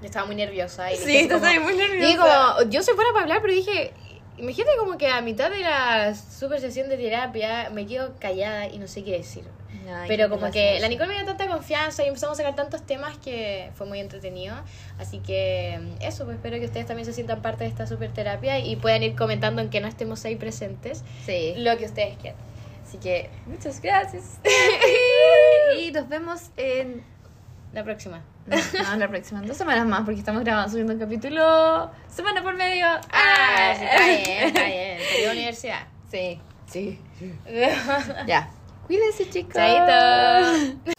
Yo estaba muy nerviosa. Y Sí, estoy muy nerviosa. Como, yo soy buena para hablar, pero dije, imagínate como que a mitad de la super sesión de terapia me quedo callada y no sé qué decir. Ay, Pero como que la Nicole me dio tanta confianza y empezamos a sacar tantos temas que fue muy entretenido. Así que eso, pues espero que ustedes también se sientan parte de esta super terapia y puedan ir comentando en que no estemos ahí presentes Sí. lo que ustedes quieran. Así que muchas gracias. y nos vemos en La próxima. no, no, la próxima dos semanas más porque estamos grabando subiendo un capítulo semana por medio. Ah, sí, está bien, está bien. Periodo universidad. Sí, sí. Ya. Cuídense, chicos. Chaito.